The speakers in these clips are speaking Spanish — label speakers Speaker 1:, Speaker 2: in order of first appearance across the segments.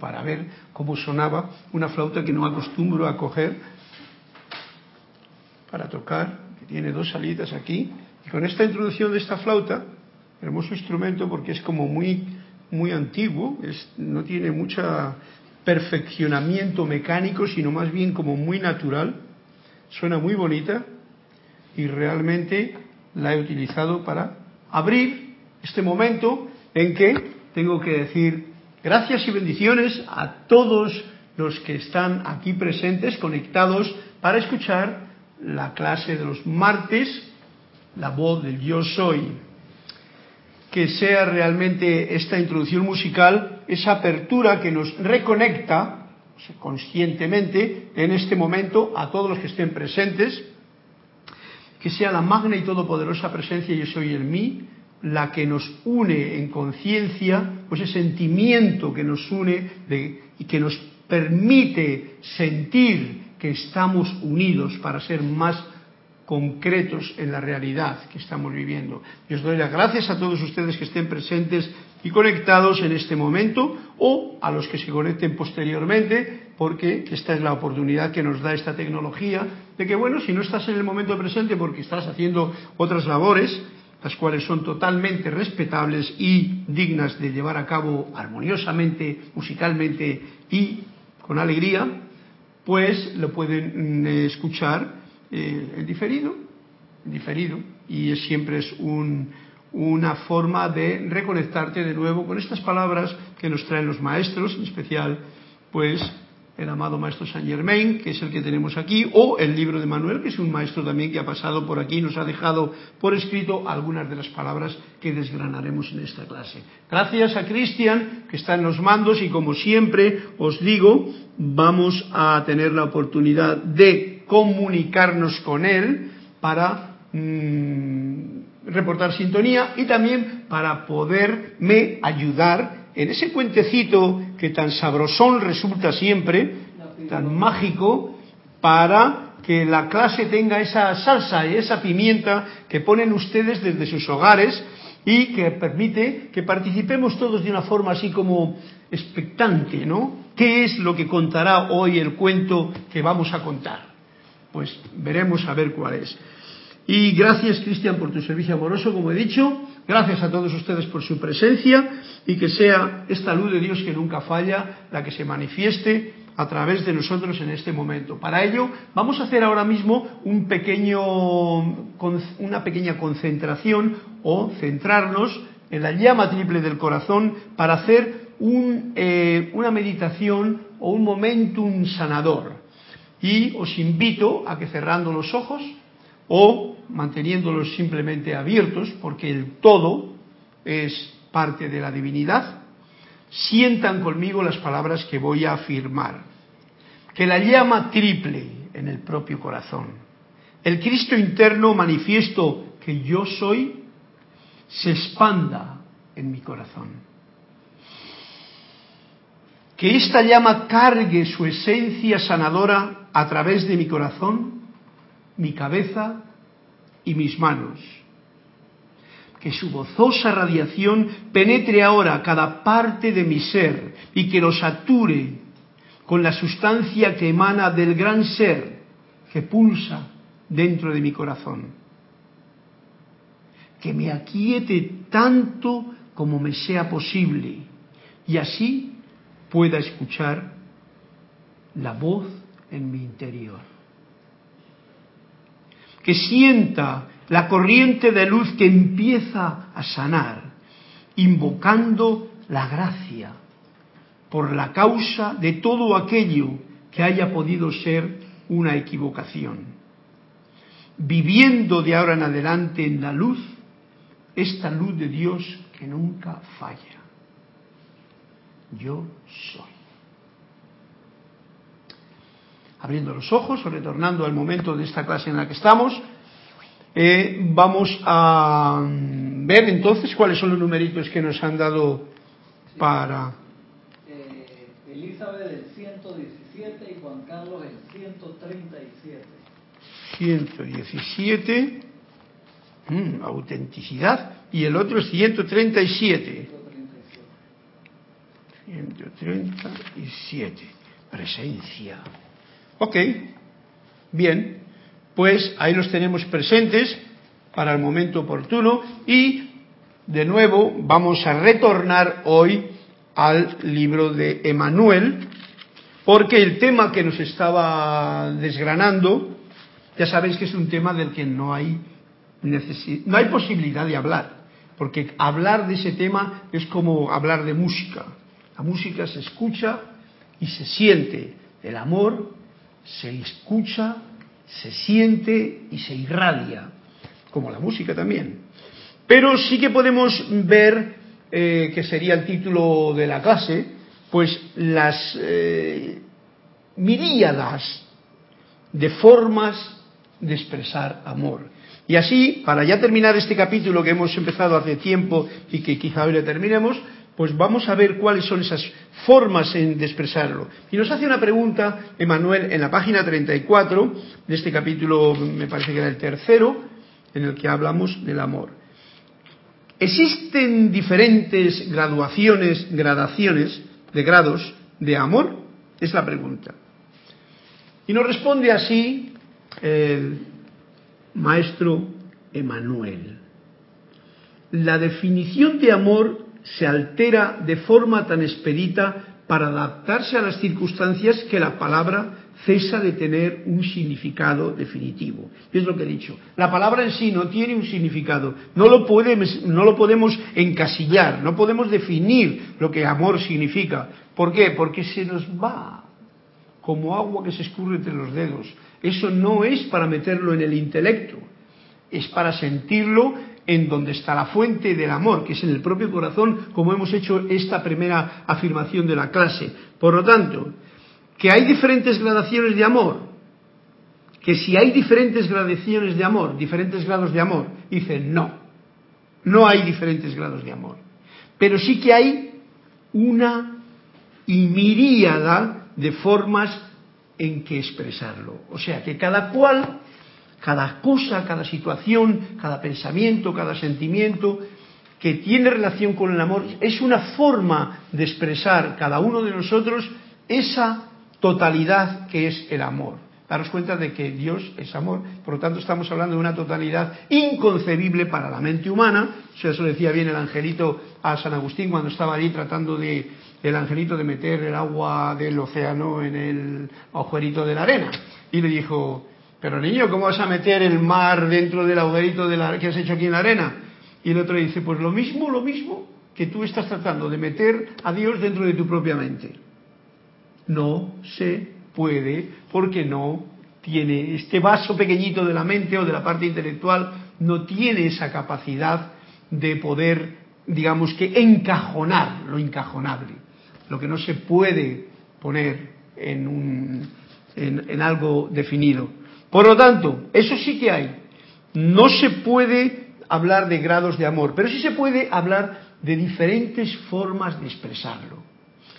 Speaker 1: para ver cómo sonaba una flauta que no acostumbro a coger para tocar, que tiene dos salidas aquí. Y con esta introducción de esta flauta, hermoso instrumento porque es como muy, muy antiguo, es, no tiene mucho perfeccionamiento mecánico, sino más bien como muy natural, suena muy bonita y realmente la he utilizado para abrir este momento en que tengo que decir gracias y bendiciones a todos los que están aquí presentes, conectados, para escuchar la clase de los martes, la voz del yo soy. Que sea realmente esta introducción musical esa apertura que nos reconecta conscientemente en este momento a todos los que estén presentes, que sea la magna y todopoderosa presencia yo soy en mí, la que nos une en conciencia, ese sentimiento que nos une y que nos permite sentir que estamos unidos para ser más concretos en la realidad que estamos viviendo. Y os doy las gracias a todos ustedes que estén presentes y conectados en este momento o a los que se conecten posteriormente, porque esta es la oportunidad que nos da esta tecnología de que, bueno, si no estás en el momento presente porque estás haciendo otras labores, las cuales son totalmente respetables y dignas de llevar a cabo armoniosamente, musicalmente y con alegría, pues lo pueden mm, escuchar eh, en diferido, diferido, y siempre es una forma de reconectarte de nuevo con estas palabras que nos traen los maestros, en especial, pues el amado maestro Saint Germain, que es el que tenemos aquí, o el libro de Manuel, que es un maestro también que ha pasado por aquí y nos ha dejado por escrito algunas de las palabras que desgranaremos en esta clase. Gracias a Cristian, que está en los mandos, y como siempre os digo, vamos a tener la oportunidad de comunicarnos con él para mm, reportar sintonía y también para poderme ayudar en ese cuentecito que tan sabrosón resulta siempre, tan mágico, para que la clase tenga esa salsa y esa pimienta que ponen ustedes desde sus hogares y que permite que participemos todos de una forma así como expectante, ¿no? ¿Qué es lo que contará hoy el cuento que vamos a contar? Pues veremos a ver cuál es. Y gracias, Cristian, por tu servicio amoroso, como he dicho. Gracias a todos ustedes por su presencia y que sea esta luz de Dios que nunca falla la que se manifieste a través de nosotros en este momento. Para ello vamos a hacer ahora mismo una pequeña concentración o centrarnos en la llama triple del corazón para hacer eh, una meditación o un momentum sanador. Y os invito a que cerrando los ojos o manteniéndolos simplemente abiertos, porque el todo es parte de la divinidad, sientan conmigo las palabras que voy a afirmar. Que la llama triple en el propio corazón, el Cristo interno manifiesto que yo soy, se expanda en mi corazón. Que esta llama cargue su esencia sanadora a través de mi corazón, mi cabeza y mis manos. Que su gozosa radiación penetre ahora cada parte de mi ser y que lo sature con la sustancia que emana del gran ser que pulsa dentro de mi corazón. Que me aquiete tanto como me sea posible y así pueda escuchar la voz en mi interior que sienta la corriente de luz que empieza a sanar, invocando la gracia por la causa de todo aquello que haya podido ser una equivocación. Viviendo de ahora en adelante en la luz, esta luz de Dios que nunca falla. Yo soy abriendo los ojos o retornando al momento de esta clase en la que estamos, eh, vamos a ver entonces cuáles son los numeritos que nos han dado para...
Speaker 2: Eh, Elizabeth el 117 y Juan Carlos el 137.
Speaker 1: 117, mm, autenticidad, y el otro es 137. 137, presencia. Ok, bien, pues ahí los tenemos presentes para el momento oportuno y de nuevo vamos a retornar hoy al libro de Emanuel, porque el tema que nos estaba desgranando, ya sabéis que es un tema del que no hay no hay posibilidad de hablar, porque hablar de ese tema es como hablar de música. La música se escucha y se siente. El amor se escucha, se siente y se irradia, como la música también. Pero sí que podemos ver, eh, que sería el título de la clase, pues las eh, miríadas de formas de expresar amor. Y así, para ya terminar este capítulo que hemos empezado hace tiempo y que quizá hoy le terminemos, pues vamos a ver cuáles son esas formas de expresarlo. Y nos hace una pregunta, Emanuel, en la página 34 de este capítulo, me parece que era el tercero, en el que hablamos del amor. ¿Existen diferentes graduaciones, gradaciones de grados de amor? Es la pregunta. Y nos responde así el maestro Emanuel. La definición de amor se altera de forma tan expedita para adaptarse a las circunstancias que la palabra cesa de tener un significado definitivo. Es lo que he dicho. La palabra en sí no tiene un significado. No lo, podemos, no lo podemos encasillar, no podemos definir lo que amor significa. ¿Por qué? Porque se nos va como agua que se escurre entre los dedos. Eso no es para meterlo en el intelecto, es para sentirlo en donde está la fuente del amor, que es en el propio corazón, como hemos hecho esta primera afirmación de la clase. Por lo tanto, que hay diferentes gradaciones de amor, que si hay diferentes gradaciones de amor, diferentes grados de amor, dicen no, no hay diferentes grados de amor, pero sí que hay una y miríada de formas en que expresarlo. O sea que cada cual cada cosa, cada situación, cada pensamiento, cada sentimiento que tiene relación con el amor es una forma de expresar cada uno de nosotros esa totalidad que es el amor. Daros cuenta de que Dios es amor, por lo tanto estamos hablando de una totalidad inconcebible para la mente humana. Eso decía bien el angelito a San Agustín cuando estaba allí tratando de el angelito de meter el agua del océano en el agujerito de la arena. Y le dijo, pero niño, ¿cómo vas a meter el mar dentro del agujerito de la, que has hecho aquí en la arena? Y el otro dice, pues lo mismo, lo mismo que tú estás tratando de meter a Dios dentro de tu propia mente. No se puede porque no tiene este vaso pequeñito de la mente o de la parte intelectual, no tiene esa capacidad de poder, digamos que, encajonar lo encajonable, lo que no se puede poner en, un, en algo definido. Por lo tanto, eso sí que hay. No se puede hablar de grados de amor, pero sí se puede hablar de diferentes formas de expresarlo.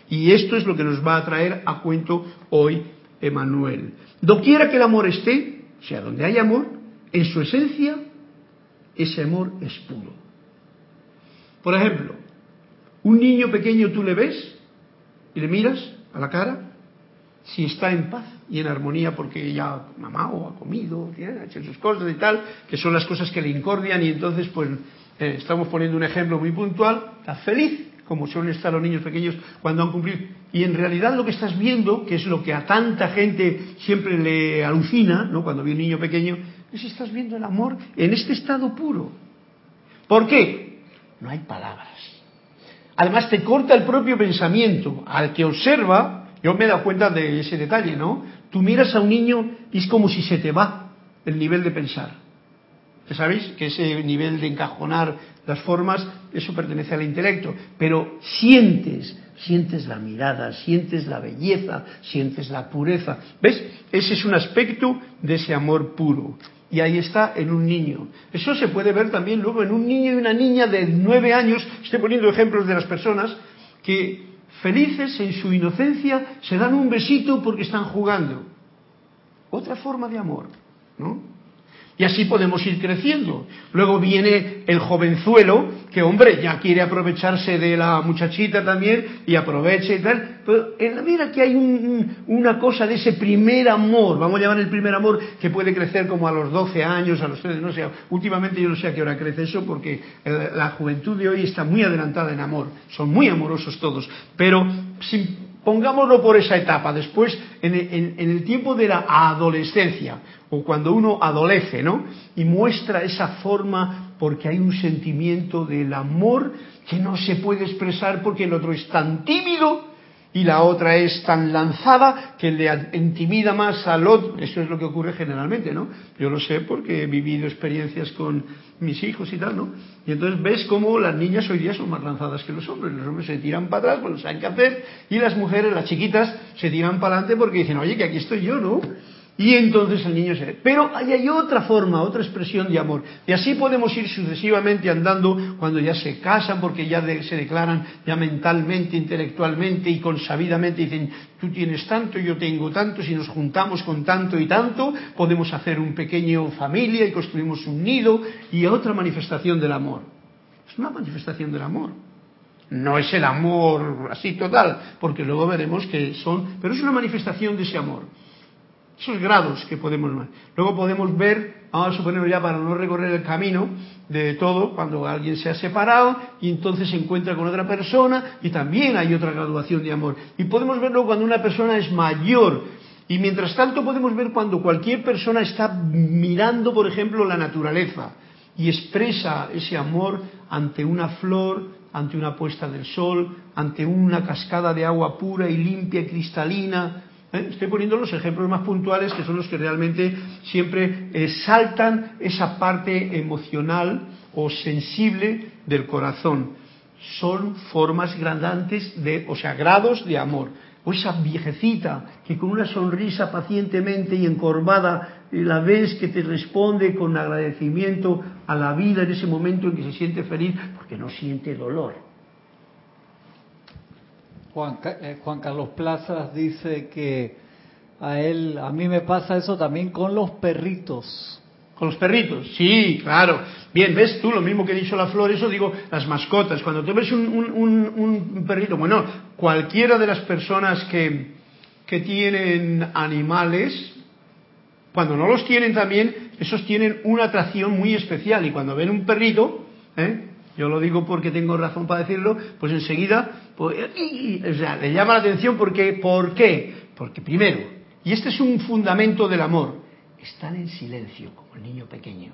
Speaker 1: Y esto es lo que nos va a traer a cuento hoy Emanuel. Doquiera que el amor esté, o sea, donde hay amor, en su esencia, ese amor es puro. Por ejemplo, un niño pequeño tú le ves y le miras a la cara si está en paz y en armonía porque ya ha mamado, ha comido, ha hecho sus cosas y tal, que son las cosas que le incordian y entonces pues eh, estamos poniendo un ejemplo muy puntual, está feliz, como suelen estar los niños pequeños cuando han cumplido. Y en realidad lo que estás viendo, que es lo que a tanta gente siempre le alucina, ¿no? cuando ve un niño pequeño, es estás viendo el amor en este estado puro. ¿Por qué? No hay palabras. Además te corta el propio pensamiento. Al que observa, yo me he dado cuenta de ese detalle, ¿no? Tú miras a un niño y es como si se te va el nivel de pensar. ¿Sabéis? Que ese nivel de encajonar las formas, eso pertenece al intelecto. Pero sientes, sientes la mirada, sientes la belleza, sientes la pureza. ¿Ves? Ese es un aspecto de ese amor puro. Y ahí está en un niño. Eso se puede ver también luego en un niño y una niña de nueve años. Estoy poniendo ejemplos de las personas que felices en su inocencia, se dan un besito porque están jugando. Otra forma de amor. ¿no? Y así podemos ir creciendo. Luego viene el jovenzuelo, que hombre, ya quiere aprovecharse de la muchachita también y aprovecha y tal. Pero en la vida que hay una cosa de ese primer amor, vamos a llamar el primer amor, que puede crecer como a los 12 años, a los 13, no sé. Últimamente yo no sé a qué hora crece eso porque la juventud de hoy está muy adelantada en amor. Son muy amorosos todos. Pero sin pongámoslo por esa etapa, después en, el tiempo de la adolescencia, o cuando uno adolece, ¿no? Y muestra esa forma porque hay un sentimiento del amor que no se puede expresar porque el otro es tan tímido y la otra es tan lanzada que le intimida más al otro. Eso es lo que ocurre generalmente, ¿no? Yo lo sé porque he vivido experiencias con mis hijos y tal, ¿no? Y entonces ves cómo las niñas hoy día son más lanzadas que los hombres. Los hombres se tiran para atrás, pues saben qué hacer, y las mujeres, las chiquitas, se tiran para adelante porque dicen, oye, que aquí estoy yo, ¿no? Y entonces el niño se... Pero hay otra forma, otra expresión de amor. Y así podemos ir sucesivamente andando cuando ya se casan, porque ya se declaran ya mentalmente, intelectualmente y consabidamente. Dicen, tú tienes tanto, yo tengo tanto, si nos juntamos con tanto y tanto, podemos hacer un pequeño familia y construimos un nido y otra manifestación del amor. Es una manifestación del amor. No es el amor así total, porque luego veremos que son, pero es una manifestación de ese amor esos grados que podemos ver. Luego podemos ver, vamos a suponer ya para no recorrer el camino de todo, cuando alguien se ha separado y entonces se encuentra con otra persona y también hay otra graduación de amor. Y podemos verlo cuando una persona es mayor. Y mientras tanto podemos ver cuando cualquier persona está mirando, por ejemplo, la naturaleza y expresa ese amor ante una flor, ante una puesta del sol, ante una cascada de agua pura y limpia y cristalina, ¿Eh? Estoy poniendo los ejemplos más puntuales que son los que realmente siempre eh, saltan esa parte emocional o sensible del corazón. Son formas grandantes de, o sea, grados de amor. O esa viejecita que con una sonrisa pacientemente y encorvada eh, la ves que te responde con agradecimiento a la vida en ese momento en que se siente feliz porque no siente dolor
Speaker 2: eh, Juan, Carlos Plazas dice que a él, a mí me pasa eso también con los perritos.
Speaker 1: Con los perritos, sí, claro. Bien, ves tú lo mismo que he dicho la flor, eso digo las mascotas. Cuando tú ves un, un, perrito, bueno, cualquiera de las personas que, que tienen animales, cuando no los tienen también, esos tienen una atracción muy especial. Y cuando ven un perrito, ¿eh? Yo lo digo porque tengo razón para decirlo, pues enseguida pues, o sea, le llama la atención porque, ¿por qué? Porque primero, y este es un fundamento del amor, están en silencio, como el niño pequeño.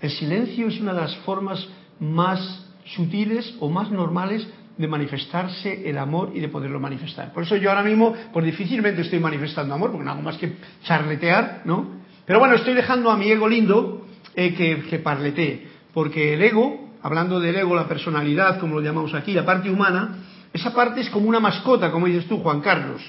Speaker 1: El silencio es una de las formas más sutiles o más normales de manifestarse el amor y de poderlo manifestar. Por eso yo ahora mismo, pues difícilmente estoy manifestando amor, porque no hago más que charletear, ¿no? Pero bueno, estoy dejando a mi ego lindo eh, que, que parletee, porque el ego hablando del ego, la personalidad, como lo llamamos aquí, la parte humana, esa parte es como una mascota, como dices tú, Juan Carlos.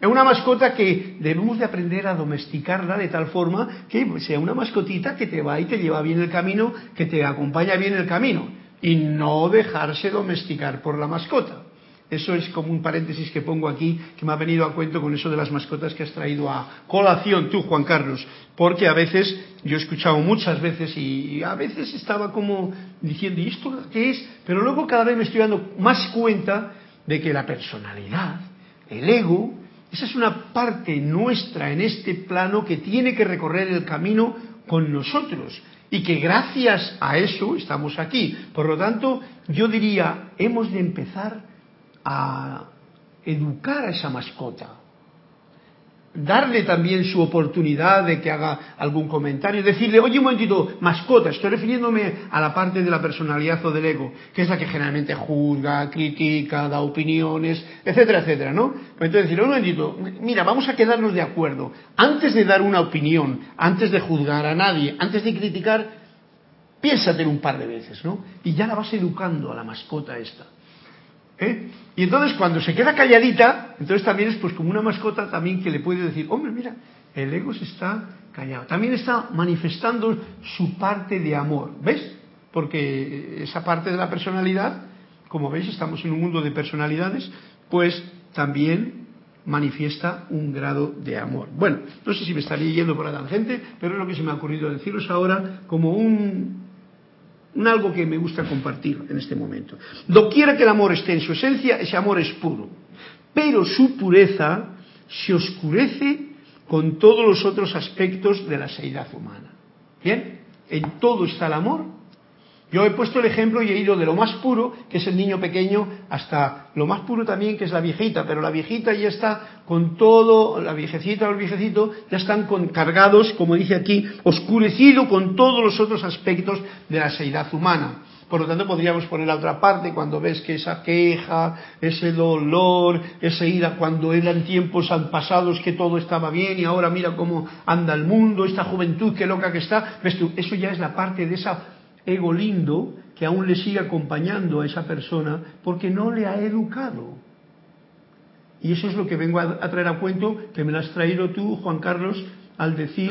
Speaker 1: Es una mascota que debemos de aprender a domesticarla de tal forma que sea una mascotita que te va y te lleva bien el camino, que te acompaña bien el camino, y no dejarse domesticar por la mascota. Eso es como un paréntesis que pongo aquí, que me ha venido a cuento con eso de las mascotas que has traído a colación tú, Juan Carlos, porque a veces, yo he escuchado muchas veces y a veces estaba como diciendo, ¿y esto qué es? Pero luego cada vez me estoy dando más cuenta de que la personalidad, el ego, esa es una parte nuestra en este plano que tiene que recorrer el camino con nosotros y que gracias a eso estamos aquí. Por lo tanto, yo diría, hemos de empezar a educar a esa mascota, darle también su oportunidad de que haga algún comentario, decirle, oye un momentito, mascota, estoy refiriéndome a la parte de la personalidad o del ego, que es la que generalmente juzga, critica, da opiniones, etcétera, etcétera, ¿no? Entonces decirle, un momentito, mira, vamos a quedarnos de acuerdo, antes de dar una opinión, antes de juzgar a nadie, antes de criticar, piénsate un par de veces, ¿no? Y ya la vas educando a la mascota esta. ¿Eh? Y entonces cuando se queda calladita, entonces también es pues como una mascota también que le puede decir, hombre, mira, el ego se está callado. También está manifestando su parte de amor, ¿ves? Porque esa parte de la personalidad, como veis, estamos en un mundo de personalidades, pues también manifiesta un grado de amor. Bueno, no sé si me estaría yendo por la tangente, pero es lo que se me ha ocurrido deciros ahora como un, un algo que me gusta compartir en este momento. Doquiera que el amor esté en su esencia, ese amor es puro, pero su pureza se oscurece con todos los otros aspectos de la seidad humana. ¿Bien? En todo está el amor yo he puesto el ejemplo y he ido de lo más puro, que es el niño pequeño, hasta lo más puro también, que es la viejita, pero la viejita ya está con todo, la viejecita o el viejecito, ya están con, cargados, como dice aquí, oscurecido con todos los otros aspectos de la seidad humana. Por lo tanto, podríamos poner la otra parte cuando ves que esa queja, ese dolor, esa ira, cuando eran tiempos pasados que todo estaba bien y ahora mira cómo anda el mundo, esta juventud, qué loca que está. ¿Ves tú? Eso ya es la parte de esa ego lindo que aún le sigue acompañando a esa persona porque no le ha educado. Y eso es lo que vengo a, traer a cuento, que me lo has traído tú, Juan Carlos, al decir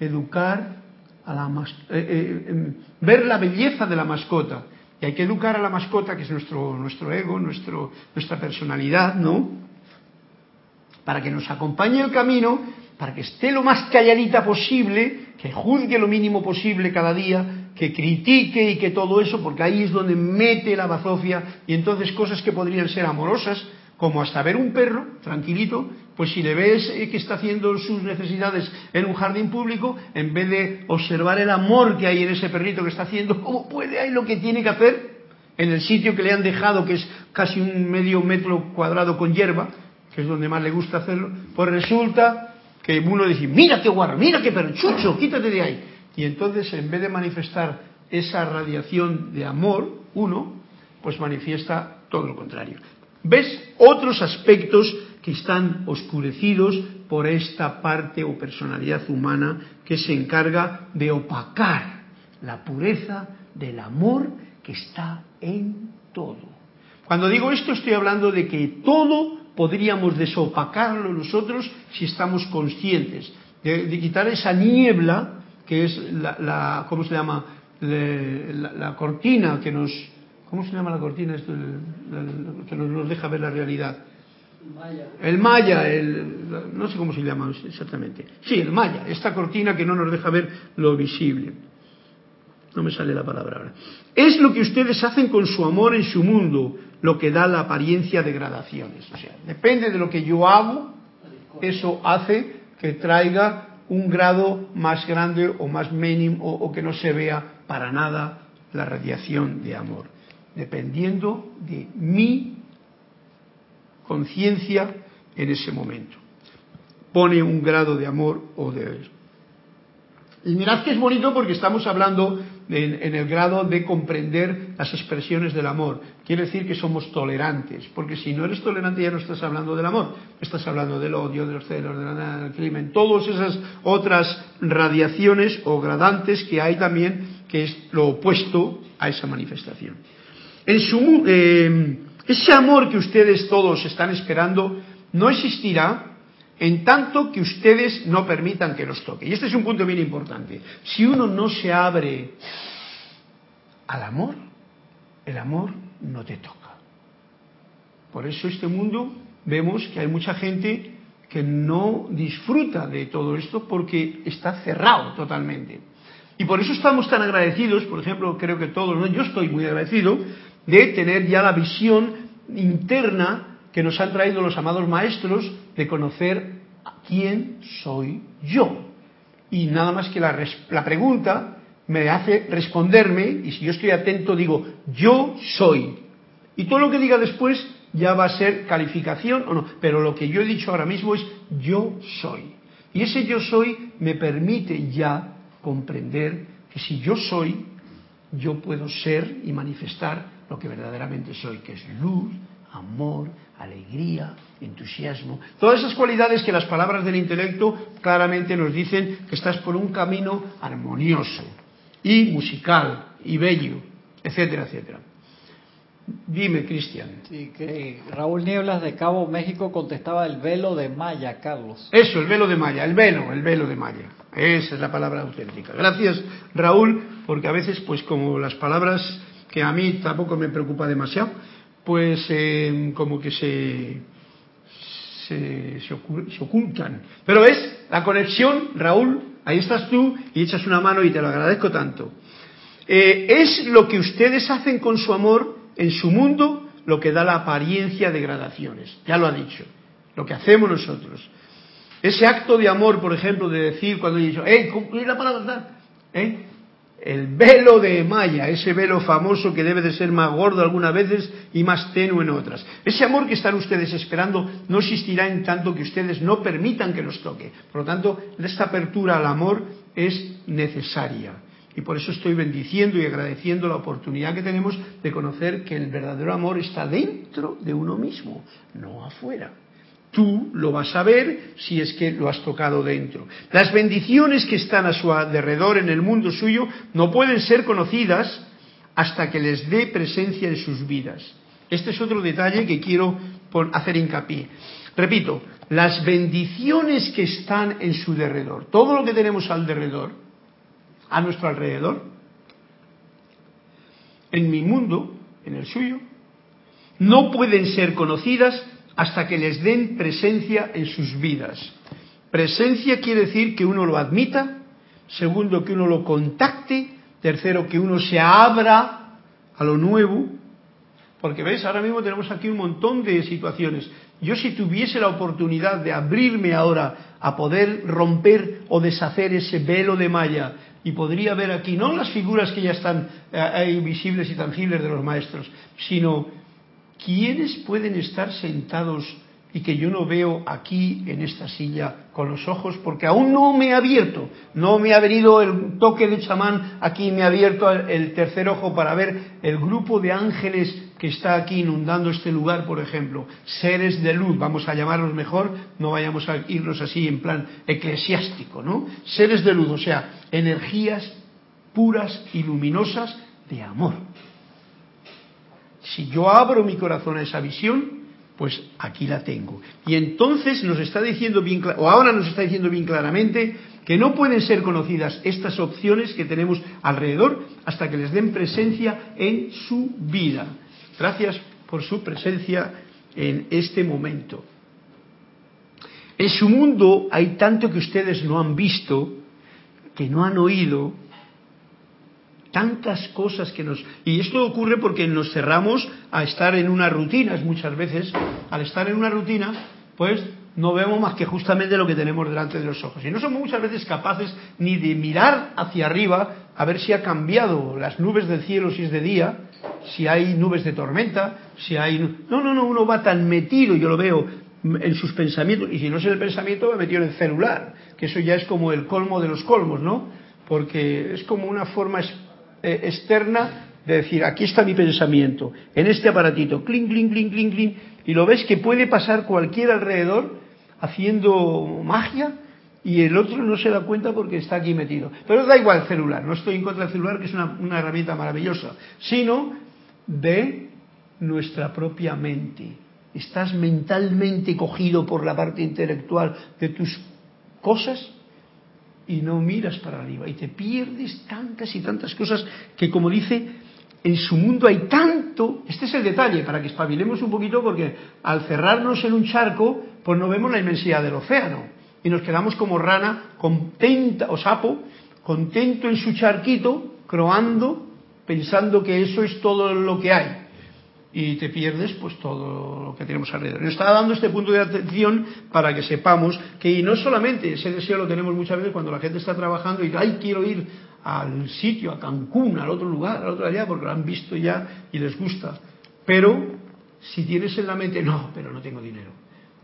Speaker 1: educar a la eh, eh, em, ver la belleza de la mascota. Y hay que educar a la mascota, que es nuestro, nuestro ego, nuestro, nuestra personalidad, ¿no? Para que nos acompañe el camino, para que esté lo más calladita posible, que juzgue lo mínimo posible cada día, que critique y que todo eso, porque ahí es donde mete la bazofia y entonces cosas que podrían ser amorosas, como hasta ver un perro tranquilito, pues si le ves eh, que está haciendo sus necesidades en un jardín público, en vez de observar el amor que hay en ese perrito que está haciendo, ¿cómo puede ahí lo que tiene que hacer? En el sitio que le han dejado, que es casi un medio metro cuadrado con hierba, que es donde más le gusta hacerlo, pues resulta que uno dice, mira qué guarro, mira qué perro, chucho, quítate de ahí. Y entonces, en vez de manifestar esa radiación de amor, uno, pues manifiesta todo lo contrario. ¿Ves otros aspectos que están oscurecidos por esta parte o personalidad humana que se encarga de opacar la pureza del amor que está en todo? Cuando digo esto estoy hablando de que todo podríamos desopacarlo nosotros si estamos conscientes, de, de quitar esa niebla que es la, ¿cómo se llama? la, cortina que nos, ¿cómo se llama la cortina? Esto, que nos, deja ver la realidad. El maya, el, no sé cómo se llama exactamente. Sí, el maya, esta cortina que no nos deja ver lo visible. No me sale la palabra ahora. Es lo que ustedes hacen con su amor en su mundo, lo que da la apariencia de gradaciones. O sea, depende de lo que yo hago, eso hace que traiga un grado más grande o más mínimo o, que no se vea para nada la radiación de amor, dependiendo de mi conciencia en ese momento. Pone un grado de amor o de... Y mirad que es bonito porque estamos hablando en, el grado de comprender las expresiones del amor. Quiere decir que somos tolerantes, porque si no eres tolerante ya no estás hablando del amor, estás hablando del odio, de los celos, del crimen, todas esas otras radiaciones o gradantes que hay también, que es lo opuesto a esa manifestación. En su, eh, ese amor que ustedes todos están esperando no existirá en tanto que ustedes no permitan que los toque. Y este es un punto bien importante. Si uno no se abre al amor, el amor no te toca. Por eso este mundo vemos que hay mucha gente que no disfruta de todo esto porque está cerrado totalmente. Y por eso estamos tan agradecidos, por ejemplo, creo que todos, yo estoy muy agradecido de tener ya la visión interna que nos han traído los amados maestros de conocer quién soy yo. Y nada más que la, la pregunta me hace responderme y si yo estoy atento digo, yo soy. Y todo lo que diga después ya va a ser calificación o no, pero lo que yo he dicho ahora mismo es yo soy. Y ese yo soy me permite ya comprender que si yo soy, yo puedo ser y manifestar lo que verdaderamente soy, que es luz, amor, alegría, entusiasmo, todas esas cualidades que las palabras del intelecto claramente nos dicen que estás por un camino armonioso y musical y bello, etcétera, etcétera. Dime, Cristian.
Speaker 2: Sí, que Raúl Nieblas de Cabo México contestaba el velo de Maya, Carlos.
Speaker 1: Eso, el velo de Maya, el velo, el velo de Maya. Esa es la palabra auténtica. Gracias, Raúl, porque a veces, pues como las palabras que a mí tampoco me preocupa demasiado, pues em, como que se, se, ocultan. Pero ves, la conexión, Raúl, ahí estás tú y echas una mano y te lo agradezco tanto. Eh, es lo que ustedes hacen con su amor en su mundo lo que da la apariencia de gradaciones. Ya lo ha dicho. Lo que hacemos nosotros. Ese acto de amor, por ejemplo, de decir cuando he dicho, ¡eh, la palabra! ¿Eh? El velo de Maya, ese velo famoso que debe de ser más gordo algunas veces y más tenue en otras. Ese amor que están ustedes esperando no existirá en tanto que ustedes no permitan que los toque. Por lo tanto, esta apertura al amor es necesaria. Y por eso estoy bendiciendo y agradeciendo la oportunidad que tenemos de conocer que el verdadero amor está dentro de uno mismo, no afuera. Tú lo vas a ver si es que lo has tocado dentro. Las bendiciones que están a su alrededor en el mundo suyo no pueden ser conocidas hasta que les dé presencia en sus vidas. Este es otro detalle que quiero hacer hincapié. Repito, las bendiciones que están en su derredor, todo lo que tenemos al derredor, a nuestro alrededor, en mi mundo, en el suyo, no pueden ser conocidas hasta que les den presencia en sus vidas. Presencia quiere decir que uno lo admita, segundo que uno lo contacte, tercero que uno se abra a lo nuevo, porque veis, ahora mismo tenemos aquí un montón de situaciones. Yo si tuviese la oportunidad de abrirme ahora a poder romper o deshacer ese velo de malla y podría ver aquí no las figuras que ya están eh, visibles y tangibles de los maestros, sino quiénes pueden estar sentados y que yo no veo aquí en esta silla con los ojos porque aún no me ha abierto, no me ha venido el toque de chamán, aquí me ha abierto el tercer ojo para ver el grupo de ángeles que está aquí inundando este lugar, por ejemplo, seres de luz, vamos a llamarlos mejor, no vayamos a irnos así en plan eclesiástico, ¿no? Seres de luz, o sea, energías puras y luminosas de amor. Si yo abro mi corazón a esa visión, pues aquí la tengo. Y entonces nos está diciendo bien, o ahora nos está diciendo bien claramente, que no pueden ser conocidas estas opciones que tenemos alrededor hasta que les den presencia en su vida. Gracias por su presencia en este momento. En su mundo hay tanto que ustedes no han visto, que no han oído, tantas cosas que nos... Y esto ocurre porque nos cerramos a estar en unas rutinas muchas veces. Al estar en una rutina, pues no vemos más que justamente lo que tenemos delante de los ojos. Y no somos muchas veces capaces ni de mirar hacia arriba a ver si ha cambiado las nubes del cielo si es de día, si hay nubes de tormenta, si hay... No, no, no, uno va tan metido, yo lo veo en sus pensamientos, y si no es el pensamiento, va metido en el celular, que eso ya es como el colmo de los colmos, ¿no? Porque es como una forma eh, externa de decir, aquí está mi pensamiento, en este aparatito, clink, clink, clink, clink, clink, y lo ves que puede pasar cualquier alrededor haciendo magia y el otro no se da cuenta porque está aquí metido. Pero da igual el celular, no estoy en contra del celular, que es una herramienta maravillosa, sino de nuestra propia mente. Estás mentalmente cogido por la parte intelectual de tus cosas y no miras para arriba y te pierdes tantas y tantas cosas que como dice en su mundo hay tanto, este es el detalle para que espabilemos un poquito porque al cerrarnos en un charco pues no vemos la inmensidad del océano y nos quedamos como rana contenta o sapo contento en su charquito croando pensando que eso es todo lo que hay y te pierdes pues todo lo que tenemos alrededor. Nos está dando este punto de atención para que sepamos que no solamente ese deseo lo tenemos muchas veces cuando la gente está trabajando y ay, quiero ir al sitio, a Cancún, al otro lugar, al otro allá, porque lo han visto ya y les gusta. Pero si tienes en la mente, no, pero no tengo dinero,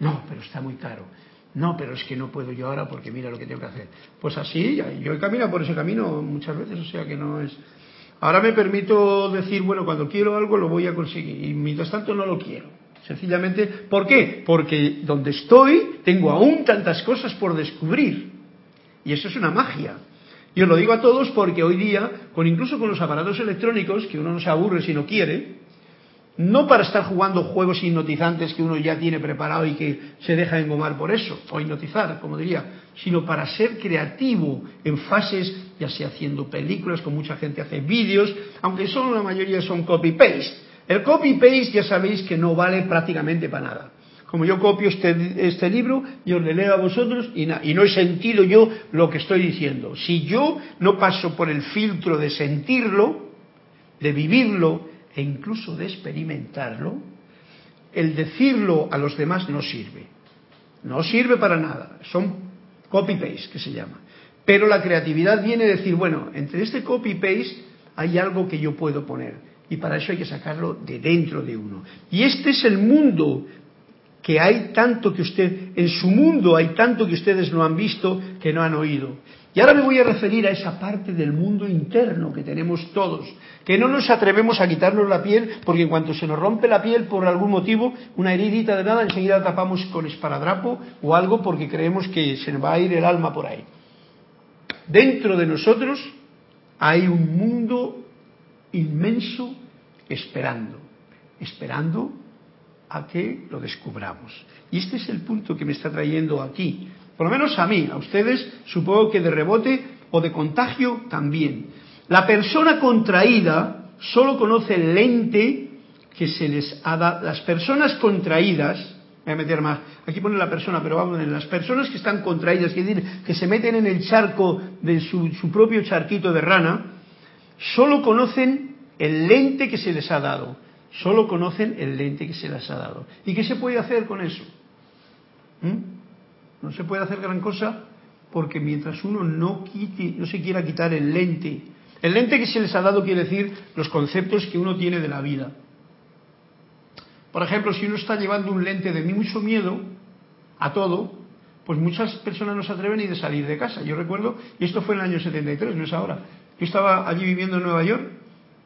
Speaker 1: no, pero está muy caro, no, pero es que no puedo yo ahora porque mira lo que tengo que hacer. Pues así, yo he caminado por ese camino muchas veces, o sea que no es Ahora me permito decir, bueno, cuando quiero algo lo voy a conseguir y mientras tanto no lo quiero. Sencillamente, ¿por qué? Porque donde estoy tengo aún tantas cosas por descubrir. Y eso es una magia. Y os lo digo a todos porque hoy día, con incluso con los aparatos electrónicos, que uno no se aburre si no quiere, no para estar jugando juegos hipnotizantes que uno ya tiene preparado y que se deja engomar por eso, o hipnotizar, como diría, sino para ser creativo en fases, ya sea haciendo películas, con mucha gente hace vídeos, aunque son la mayoría son copy-paste. El copy-paste ya sabéis que no vale prácticamente para nada. Como yo copio este, este libro, yo le leo a vosotros y, y no he sentido yo lo que estoy diciendo. Si yo no paso por el filtro de sentirlo, de vivirlo e incluso de experimentarlo, el decirlo a los demás no sirve. No sirve para nada. Son copy-paste, que se llama. Pero la creatividad viene a decir, bueno, entre este copy-paste hay algo que yo puedo poner. Y para eso hay que sacarlo de dentro de uno. Y este es el mundo que hay tanto que usted, en su mundo hay tanto que ustedes no han visto, que no han oído. Y ahora me voy a referir a esa parte del mundo interno que tenemos todos, que no nos atrevemos a quitarnos la piel, porque en cuanto se nos rompe la piel por algún motivo, una heridita de nada, enseguida tapamos con esparadrapo o algo porque creemos que se nos va a ir el alma por ahí. Dentro de nosotros hay un mundo inmenso esperando, esperando a que lo descubramos. Y este es el punto que me está trayendo aquí. Por lo menos a mí, a ustedes supongo que de rebote o de contagio también. La persona contraída solo conoce el lente que se les ha dado. Las personas contraídas, voy a meter más, aquí pone la persona, pero vamos a las personas que están contraídas, que, se meten en el charco de su, su propio charquito de rana, solo conocen el lente que se les ha dado. Solo conocen el lente que se les ha dado. ¿Y qué se puede hacer con eso? ¿Mm? No se puede hacer gran cosa porque mientras uno no, quite, no se quiera quitar el lente, el lente que se les ha dado quiere decir los conceptos que uno tiene de la vida. Por ejemplo, si uno está llevando un lente de mucho miedo a todo, pues muchas personas no se atreven ni de salir de casa. Yo recuerdo, y esto fue en el año 73, no es ahora. Yo estaba allí viviendo en Nueva York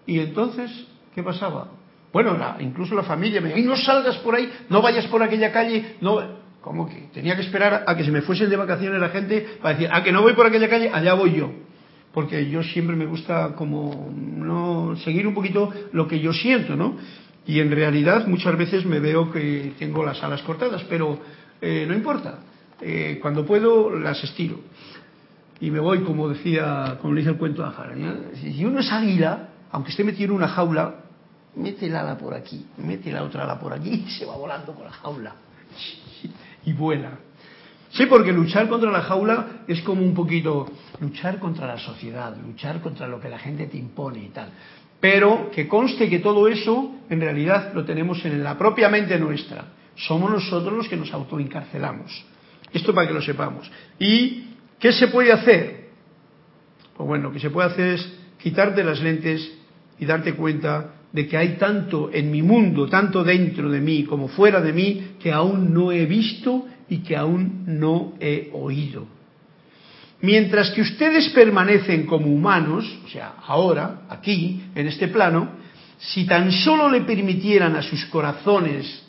Speaker 1: y entonces, ¿qué pasaba? Bueno, incluso la familia me dijo, no salgas por ahí, no vayas por aquella calle, no como que tenía que esperar a que se me fuesen de vacaciones la gente para decir, a ah, que no voy por aquella calle, allá voy yo. Porque yo siempre me gusta como no seguir un poquito lo que yo siento, ¿no? Y en realidad muchas veces me veo que tengo las alas cortadas, pero eh, no importa. Eh, cuando puedo las estiro. Y me voy, como decía, como le dice el cuento a Jara. Si uno es águila, aunque esté metido en una jaula, mete el ala por aquí, mete la otra ala por aquí y se va volando con la jaula y vuela. Sí, porque luchar contra la jaula es como un poquito luchar contra la sociedad, luchar contra lo que la gente te impone y tal. Pero que conste que todo eso en realidad lo tenemos en la propia mente nuestra. Somos nosotros los que nos autoencarcelamos. Esto para que lo sepamos. ¿Y qué se puede hacer? Pues bueno, lo que se puede hacer es quitarte las lentes y darte cuenta de que hay tanto en mi mundo, tanto dentro de mí como fuera de mí, que aún no he visto y que aún no he oído. Mientras que ustedes permanecen como humanos, o sea, ahora, aquí, en este plano, si tan solo le permitieran a sus corazones,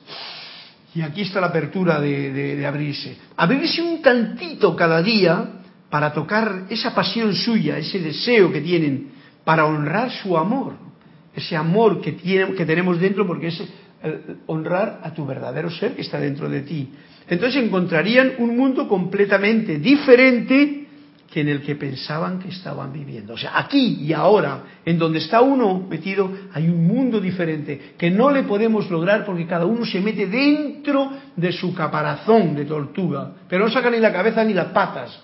Speaker 1: y aquí está la apertura de, abrirse, abrirse un tantito cada día para tocar esa pasión suya, ese deseo que tienen, para honrar su amor, ese amor que, que tenemos dentro, porque es honrar a tu verdadero ser que está dentro de ti. Entonces encontrarían un mundo completamente diferente que en el que pensaban que estaban viviendo. O sea, aquí y ahora, en donde está uno metido, hay un mundo diferente que no le podemos lograr porque cada uno se mete dentro de su caparazón de tortuga, pero no saca ni la cabeza ni las patas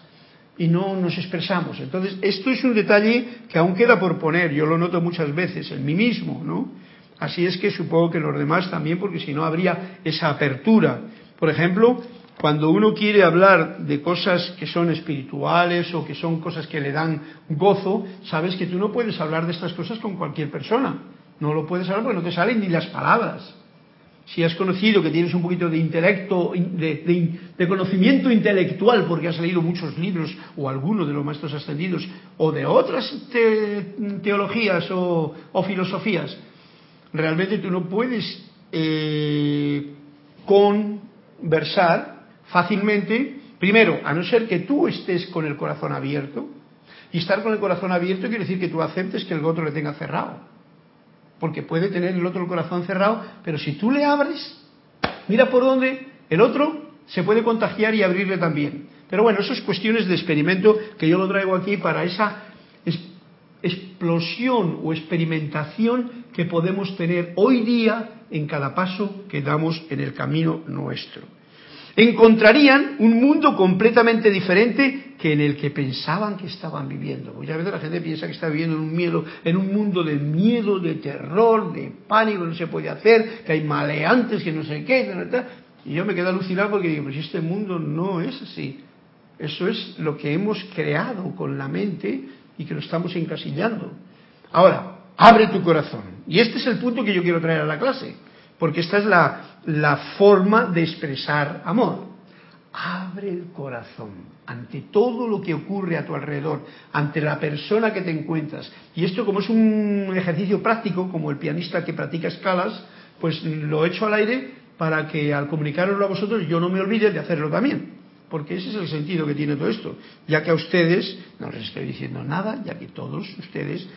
Speaker 1: y no nos expresamos. Entonces, esto es un detalle que aún queda por poner, yo lo noto muchas veces en mí mismo, ¿no? Así es que supongo que los demás también, porque si no habría esa apertura. Por ejemplo, cuando uno quiere hablar de cosas que son espirituales o que son cosas que le dan gozo, sabes que tú no puedes hablar de estas cosas con cualquier persona. No lo puedes hablar porque no te salen ni las palabras si has conocido que tienes un poquito de intelecto, de, conocimiento intelectual, porque has leído muchos libros o algunos de los maestros ascendidos, o de otras teologías o, filosofías, realmente tú no puedes eh, conversar fácilmente, primero, a no ser que tú estés con el corazón abierto, y estar con el corazón abierto quiere decir que tú aceptes que el otro le tenga cerrado porque puede tener el otro el corazón cerrado, pero si tú le abres, mira por dónde el otro se puede contagiar y abrirle también. Pero bueno, eso es cuestiones de experimento que yo lo traigo aquí para esa explosión o experimentación que podemos tener hoy día en cada paso que damos en el camino nuestro. Encontrarían un mundo completamente diferente que en el que pensaban que estaban viviendo. Muchas veces la gente piensa que está viviendo en un miedo, en un mundo de miedo, de terror, de pánico, no se puede hacer, que hay maleantes, que no sé qué, y yo me quedo alucinado porque digo, pues este mundo no es así. Eso es lo que hemos creado con la mente y que lo estamos encasillando. Ahora, abre tu corazón. Y este es el punto que yo quiero traer a la clase, porque esta es la, forma de expresar amor. Abre el corazón ante todo lo que ocurre a tu alrededor, ante la persona que te encuentras. Y esto como es un ejercicio práctico, como el pianista que practica escalas, pues lo echo al aire para que al comunicaroslo a vosotros yo no me olvide de hacerlo también. Porque ese es el sentido que tiene todo esto. Ya que a ustedes, no les estoy diciendo nada, ya que todos ustedes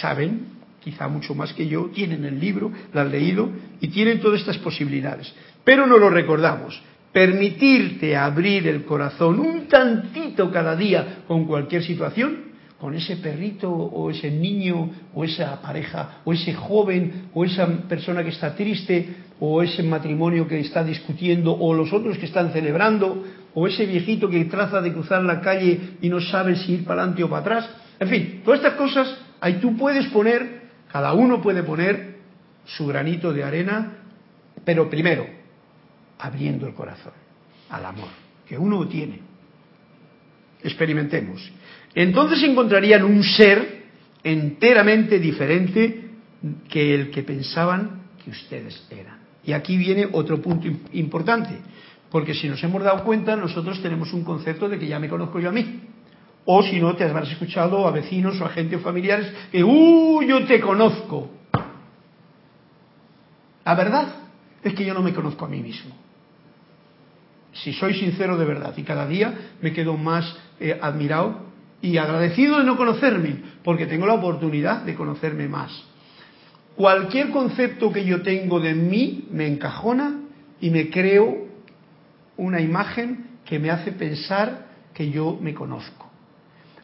Speaker 1: saben, quizá mucho más que yo, tienen el libro, lo han leído y tienen todas estas posibilidades. Pero no lo recordamos. Permitirte abrir el corazón un tantito cada día con cualquier situación, con ese perrito o ese niño o esa pareja o ese joven o esa persona que está triste o ese matrimonio que está discutiendo o los otros que están celebrando o ese viejito que traza de cruzar la calle y no sabe si ir para adelante o para atrás. En fin, todas estas cosas ahí tú puedes poner, cada uno puede poner su granito de arena, pero primero, abriendo el corazón al amor, que uno tiene. Experimentemos. Entonces encontrarían un ser enteramente diferente que el que pensaban que ustedes eran. Y aquí viene otro punto importante. Porque si nos hemos dado cuenta, nosotros tenemos un concepto de que ya me conozco yo a mí. O si no, te habrás escuchado a vecinos o a gente o familiares que, ¡uh, yo te conozco! La verdad es que yo no me conozco a mí mismo. Si soy sincero de verdad, y cada día me quedo más eh, admirado y agradecido de no conocerme, porque tengo la oportunidad de conocerme más. Cualquier concepto que yo tengo de mí me encajona y me creo una imagen que me hace pensar que yo me conozco.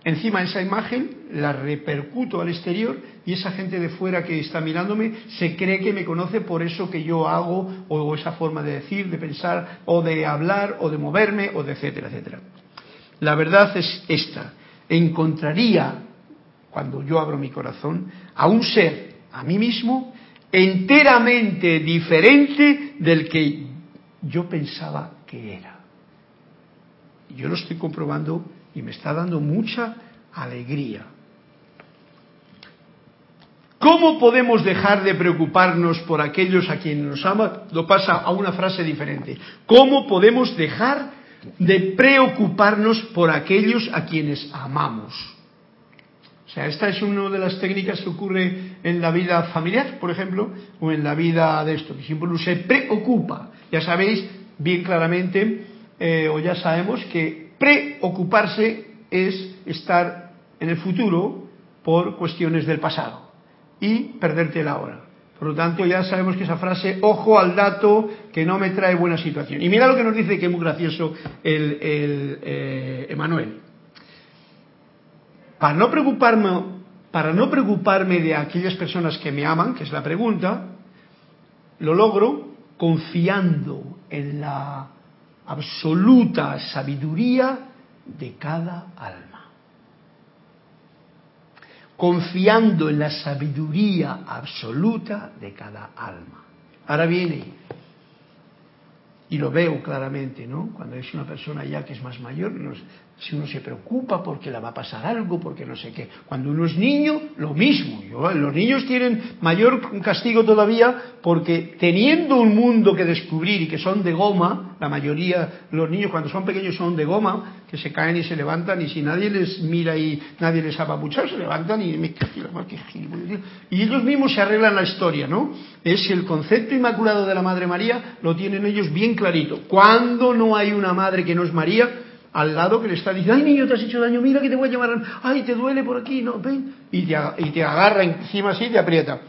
Speaker 1: Encima esa imagen la repercuto al exterior y esa gente de fuera que está mirándome se cree que me conoce por eso que yo hago o esa forma de decir, de pensar o de hablar o de moverme o de etcétera, etcétera. La verdad es esta. Encontraría, cuando yo abro mi corazón, a un ser, a mí mismo, enteramente diferente del que yo pensaba era. Yo lo estoy comprobando y me está dando mucha alegría. ¿Cómo podemos dejar de preocuparnos por aquellos a quienes nos ama? Lo pasa a una frase diferente. ¿Cómo podemos dejar de preocuparnos por aquellos a quienes amamos? O sea, esta es una de las técnicas que ocurre en la vida familiar, por ejemplo, o en la vida de esto, se preocupa. Ya sabéis, bien claramente, eh, o ya sabemos que preocuparse es estar en el futuro por cuestiones del pasado y perderte la hora. Por lo tanto, ya sabemos que esa frase, ojo al dato que no me trae buena situación. Y mira lo que nos dice, que es muy gracioso el, eh, Emanuel. Para no preocuparme, para no preocuparme de aquellas personas que me aman, que es la pregunta, lo logro confiando en la absoluta sabiduría de cada alma. Confiando en la sabiduría absoluta de cada alma. Ahora viene, y lo veo claramente, ¿no? Cuando es una persona ya que es más mayor, si uno se preocupa porque le va a pasar algo, porque no sé qué. Cuando uno es niño, lo mismo. los niños tienen mayor castigo todavía porque teniendo un mundo que descubrir y que son de goma, la mayoría, los niños cuando son pequeños son de goma, que se caen y se levantan y si nadie les mira y nadie les apapucha, se levantan y me y ellos mismos se arreglan la historia, ¿no? Es el concepto inmaculado de la Madre María, lo tienen ellos bien clarito. Cuando no hay una madre que no es María, al lado que le está diciendo, ay niño, te has hecho daño, mira que te voy a llamar, ay, te duele por aquí, no, ven, y te, y te agarra encima así y te aprieta.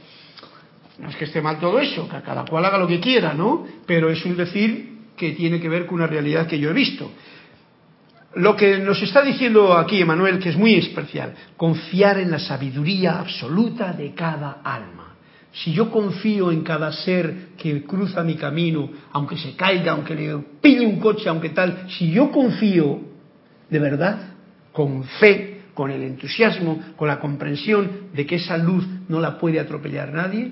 Speaker 1: No es que esté mal todo eso, que cada cual haga lo que quiera, ¿no? Pero es un decir que tiene que ver con una realidad que yo he visto. lo que nos está diciendo aquí Emanuel, que es muy especial, confiar en la sabiduría absoluta de cada alma. Si yo confío en cada ser que cruza mi camino, aunque se caiga, aunque le pide un coche, aunque tal, si yo confío de verdad, con fe, con el entusiasmo, con la comprensión de que esa luz no la puede atropellar nadie,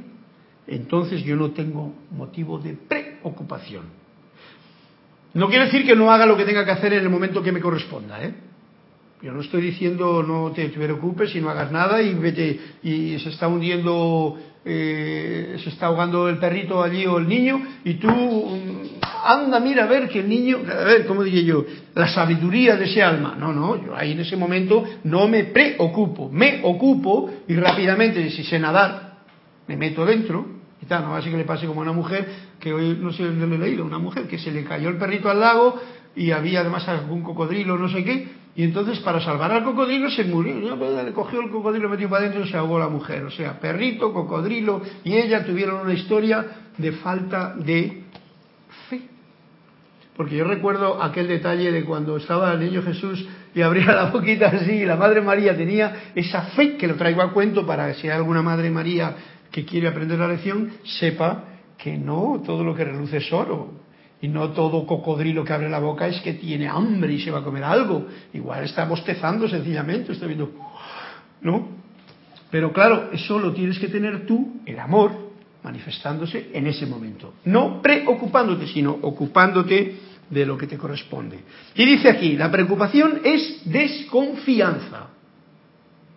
Speaker 1: entonces yo no tengo motivo de preocupación. No quiere decir que no haga lo que tenga que hacer en el momento que me corresponda, ¿eh? Yo no estoy diciendo no te, preocupes y no hagas nada y vete y se está hundiendo, eh, se está ahogando el perrito allí o el niño y tú mm, anda, mira a ver que el niño, a ver, ¿cómo diría yo? La sabiduría de ese alma. No, no, yo ahí en ese momento no me preocupo, me ocupo y rápidamente, si sé nadar, me meto dentro y tal, no va a ser que le pase como a una mujer que hoy no sé dónde lo he leído, una mujer que se le cayó el perrito al lago y había además algún cocodrilo, no sé qué, y entonces para salvar al cocodrilo se murió, le cogió el cocodrilo, metió para adentro y se ahogó la mujer. O sea, perrito, cocodrilo y ella tuvieron una historia de falta de fe. Porque yo recuerdo aquel detalle de cuando estaba el niño Jesús y abría la boquita así, y la Madre María tenía esa fe que lo traigo a cuento para que si hay alguna Madre María que quiere aprender la lección, sepa que no todo lo que reluce es oro. Y no todo cocodrilo que abre la boca es que tiene hambre y se va a comer algo. Igual está bostezando sencillamente, está viendo, ¿no? Pero claro, eso lo tienes que tener tú, el amor, manifestándose en ese momento. No preocupándote, sino ocupándote de lo que te corresponde. Y dice aquí, la preocupación es desconfianza.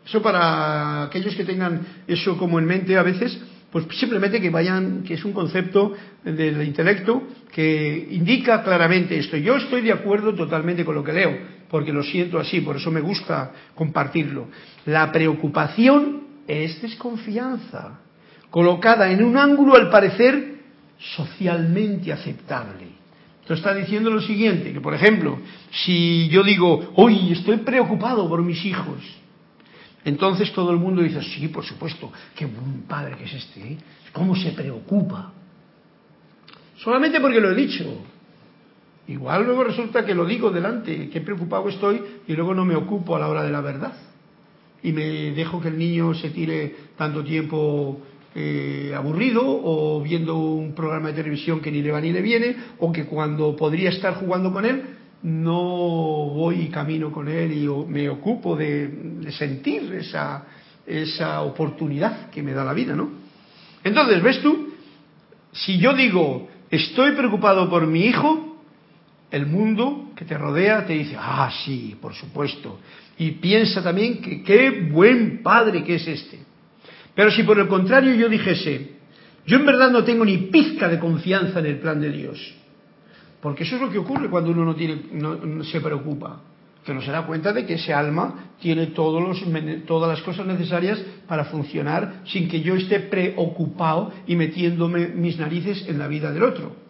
Speaker 1: Eso para aquellos que tengan eso como en mente a veces, pues simplemente que vayan, que es un concepto del intelecto que indica claramente esto. Yo estoy de acuerdo totalmente con lo que leo, porque lo siento así, por eso me gusta compartirlo. La preocupación es desconfianza, colocada en un ángulo al parecer socialmente aceptable. Entonces está diciendo lo siguiente, que por ejemplo, si yo digo, hoy estoy preocupado por mis hijos, entonces todo el mundo dice, sí, por supuesto, qué buen padre que es este, ¿eh? ¿cómo se preocupa? Solamente porque lo he dicho. Igual luego resulta que lo digo delante, qué preocupado estoy y luego no me ocupo a la hora de la verdad. Y me dejo que el niño se tire tanto tiempo eh, aburrido o viendo un programa de televisión que ni le va ni le viene o que cuando podría estar jugando con él no voy y camino con él y me ocupo de, sentir esa, esa oportunidad que me da la vida, ¿no? Entonces, ¿ves tú? Si yo digo, estoy preocupado por mi hijo, el mundo que te rodea te dice, ah, sí, por supuesto. Y piensa también que qué buen padre que es este. Pero si por el contrario yo dijese, yo en verdad no tengo ni pizca de confianza en el plan de Dios, porque eso es lo que ocurre cuando uno no, tiene, no, se preocupa, que no se da cuenta de que ese alma tiene todos los, todas las cosas necesarias para funcionar sin que yo esté preocupado y metiéndome mis narices en la vida del otro.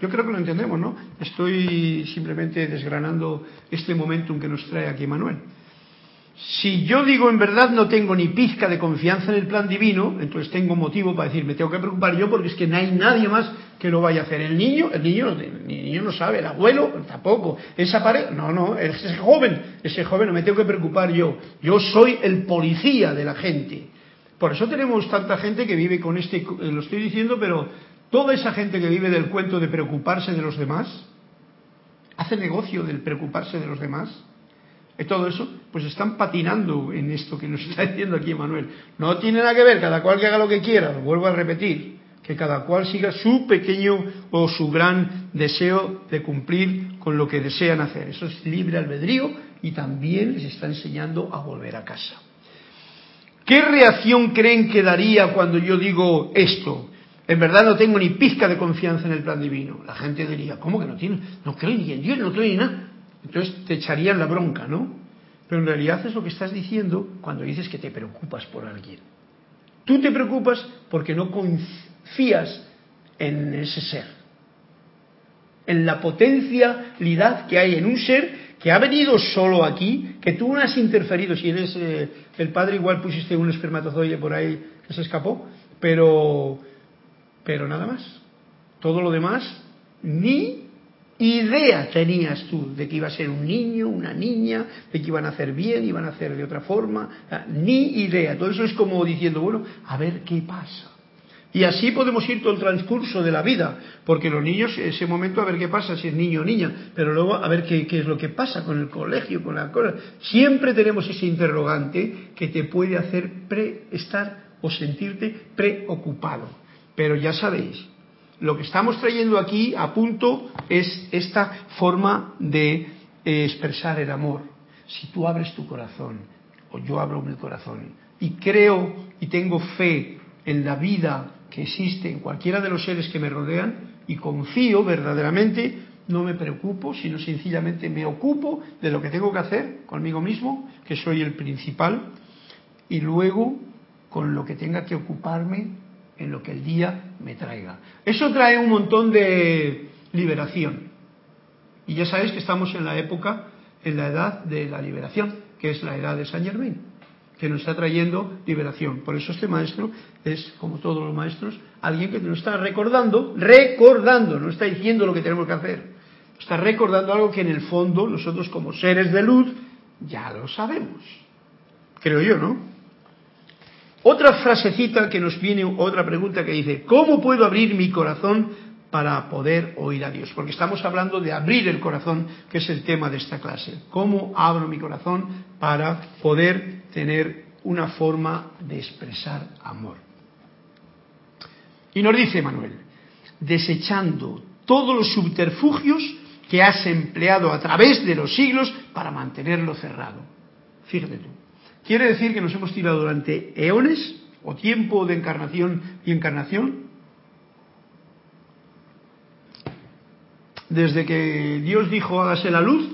Speaker 1: Yo creo que lo entendemos, ¿no? Estoy simplemente desgranando este momentum que nos trae aquí Manuel. Si yo digo en verdad no tengo ni pizca de confianza en el plan divino, entonces tengo motivo para decir, me tengo que preocupar yo porque es que no hay nadie más que lo vaya a hacer. El niño, el niño, el niño no sabe, el abuelo tampoco. Esa pareja, no, no, ese joven, ese joven no me tengo que preocupar yo. Yo soy el policía de la gente. Por eso tenemos tanta gente que vive con este, lo estoy diciendo, pero toda esa gente que vive del cuento de preocuparse de los demás, hace negocio del preocuparse de los demás y todo eso, pues están patinando en esto que nos está diciendo aquí Manuel. No tiene nada que ver, cada cual que haga lo que quiera, lo vuelvo a repetir, que cada cual siga su pequeño o su gran deseo de cumplir con lo que desean hacer. Eso es libre albedrío y también les está enseñando a volver a casa. ¿Qué reacción creen que daría cuando yo digo esto? En verdad no tengo ni pizca de confianza en el plan divino. La gente diría, ¿cómo que no tiene? No creo ni en Dios, no creo ni nada. Entonces te echarían la bronca, ¿no? Pero en realidad es lo que estás diciendo cuando dices que te preocupas por alguien. Tú te preocupas porque no confías en ese ser, en la potencialidad que hay en un ser que ha venido solo aquí, que tú no has interferido. Si eres eh, el padre, igual pusiste un espermatozoide por ahí que se escapó, pero, pero nada más. Todo lo demás, ni idea tenías tú de que iba a ser un niño, una niña, de que iban a hacer bien, iban a hacer de otra forma? Ni idea. Todo eso es como diciendo, bueno, a ver qué pasa. Y así podemos ir todo el transcurso de la vida, porque los niños, ese momento, a ver qué pasa, si es niño o niña, pero luego a ver qué, es lo que pasa con el colegio, con la cosa. Siempre tenemos ese interrogante que te puede hacer pre estar o sentirte preocupado. Pero ya sabéis, lo que estamos trayendo aquí a punto es esta forma de eh, expresar el amor. Si tú abres tu corazón, o yo abro mi corazón, y creo y tengo fe en la vida que existe en cualquiera de los seres que me rodean y confío verdaderamente, no me preocupo, sino sencillamente me ocupo de lo que tengo que hacer conmigo mismo, que soy el principal, y luego con lo que tenga que ocuparme en lo que el día me traiga. Eso trae un montón de liberación. Y ya sabéis que estamos en la época, en la edad de la liberación, que es la edad de San Germain que nos está trayendo liberación. Por eso este maestro es, como todos los maestros, alguien que nos está recordando, recordando, no está diciendo lo que tenemos que hacer, está recordando algo que en el fondo nosotros como seres de luz ya lo sabemos. Creo yo, ¿no? Otra frasecita que nos viene, otra pregunta que dice, ¿cómo puedo abrir mi corazón para poder oír a Dios? Porque estamos hablando de abrir el corazón, que es el tema de esta clase. ¿Cómo abro mi corazón para poder tener una forma de expresar amor. Y nos dice Manuel, desechando todos los subterfugios que has empleado a través de los siglos para mantenerlo cerrado. Fíjate tú. Quiere decir que nos hemos tirado durante eones o tiempo de encarnación y encarnación desde que Dios dijo hágase la luz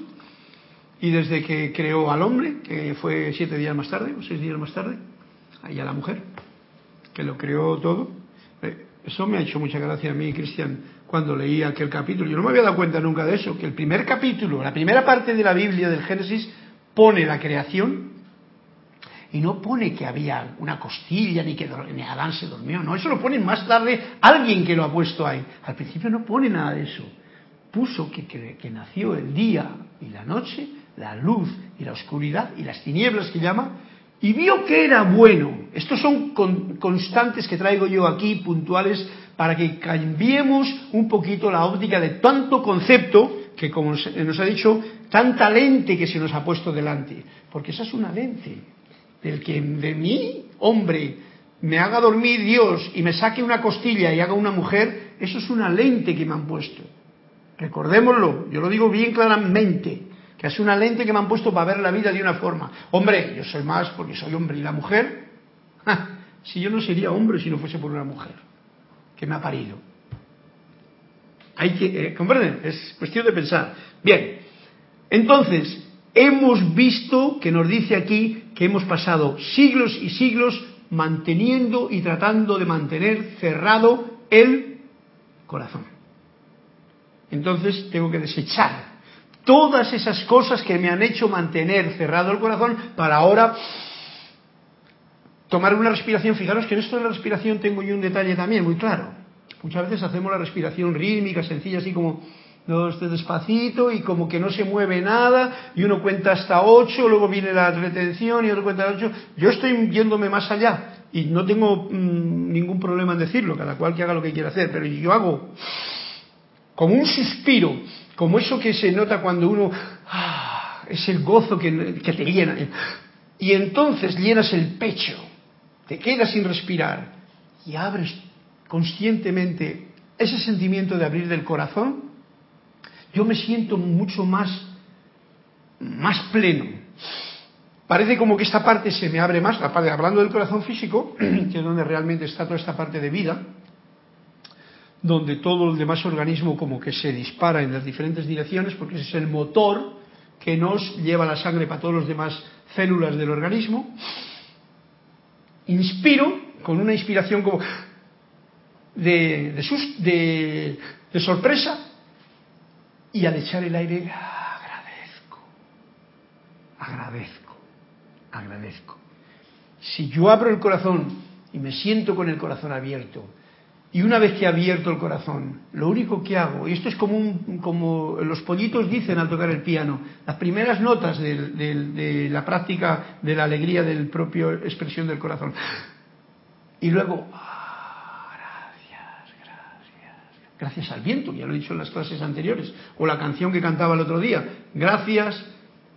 Speaker 1: y desde que creó al hombre, que fue siete días más tarde, o seis días más tarde, ahí a la mujer, que lo creó todo, eh, eso me ha hecho mucha gracia a mí, Cristian, cuando leí aquel capítulo. Yo no me había dado cuenta nunca de eso, que el primer capítulo, la primera parte de la Biblia del Génesis, pone la creación y no pone que había una costilla ni que ni Adán se durmió, no, eso lo pone más tarde alguien que lo ha puesto ahí. Al principio no pone nada de eso. Puso que, que nació el día y la noche la luz y la oscuridad y las tinieblas que llama, y vio que era bueno. Estos son constantes que traigo yo aquí, puntuales, para que cambiemos un poquito la óptica de tanto concepto que, como nos ha dicho, tanta lente que se nos ha puesto delante. Porque esa es una lente. Del que de mí, hombre, me haga dormir Dios y me saque una costilla y haga una mujer, eso es una lente que me han puesto. Recordémoslo, yo lo digo bien claramente que es una lente que me han puesto para ver la vida de una forma. Hombre, yo soy más porque soy hombre y la mujer, si yo no sería hombre si no fuese por una mujer que me ha parido. Hay que, eh, ¿comprenden? Es cuestión de pensar. Bien, entonces, hemos visto que nos dice aquí que hemos pasado siglos y siglos manteniendo y tratando de mantener cerrado el corazón. Entonces tengo que desechar todas esas cosas que me han hecho mantener cerrado el corazón para ahora tomar una respiración. Fijaros que en esto de la respiración tengo yo un detalle también muy claro. Muchas veces hacemos la respiración rítmica, sencilla, así como este despacito y como que no se mueve nada y uno cuenta hasta ocho, luego viene la retención y otro cuenta hasta ocho. Yo estoy yéndome más allá y no tengo mm, ningún problema en decirlo, cada cual que haga lo que quiera hacer, pero yo hago como un suspiro como eso que se nota cuando uno ah, es el gozo que, te llena. Y entonces llenas el pecho, te quedas sin respirar y abres conscientemente ese sentimiento de abrir del corazón. Yo me siento mucho más, más pleno. Parece como que esta parte se me abre más, la parte, hablando del corazón físico, que es donde realmente está toda esta parte de vida, donde todo el demás organismo como que se dispara en las diferentes direcciones, porque ese es el motor que nos lleva la sangre para todas las demás células del organismo. Inspiro con una inspiración como de, de, sorpresa y al echar el aire agradezco, agradezco, agradezco. Si yo abro el corazón y me siento con el corazón abierto, Y una vez que he abierto el corazón, lo único que hago, y esto es como, un, como los pollitos dicen al tocar el piano, las primeras notas de, la práctica de la alegría del propio expresión del corazón. Y luego, ah, gracias, gracias, gracias al viento, ya lo he dicho en las clases anteriores, o la canción que cantaba el otro día, gracias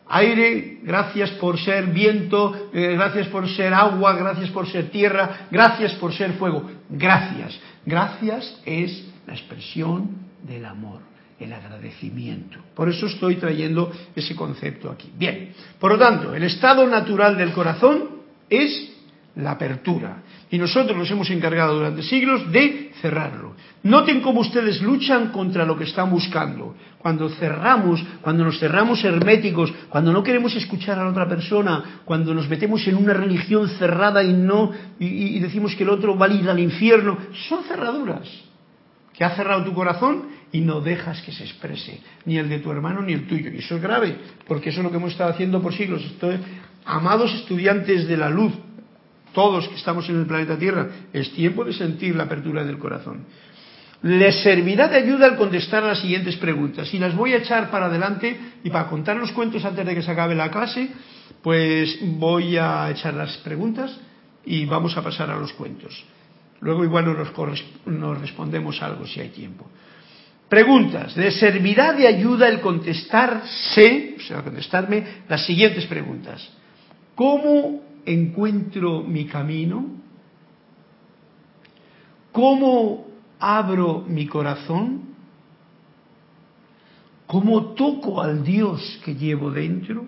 Speaker 1: aire, gracias por ser viento, eh, gracias por ser agua, gracias por ser tierra, gracias por ser fuego, gracias. Gracias es la expresión del amor, el agradecimiento. Por eso estoy trayendo ese concepto aquí. Bien, por lo tanto, el estado natural del corazón es la apertura. Y nosotros nos hemos encargado durante siglos de cerrarlo. Noten cómo ustedes luchan contra lo que están buscando. Cuando cerramos, cuando nos cerramos herméticos, cuando no queremos escuchar a la otra persona, cuando nos metemos en una religión cerrada y no y, decimos que el otro va a ir al infierno, son cerraduras que ha cerrado tu corazón y no dejas que se exprese, ni el de tu hermano ni el tuyo. Y eso es grave, porque eso es lo que hemos estado haciendo por siglos. Amados estudiantes de la luz, todos que estamos en el planeta Tierra, es tiempo de sentir la apertura del corazón. Les servirá de ayuda al contestar las siguientes preguntas. Y las voy a echar para adelante y para contar los cuentos antes de que se acabe la clase, pues voy a echar las preguntas y vamos a pasar a los cuentos. Luego igual nos, nos respondemos algo si hay tiempo. Preguntas. ¿Les servirá de ayuda el contestarse, o sea, contestarme las siguientes preguntas? ¿Cómo encuentro mi camino? ¿Cómo abro mi corazón? ¿Cómo toco al Dios que llevo dentro?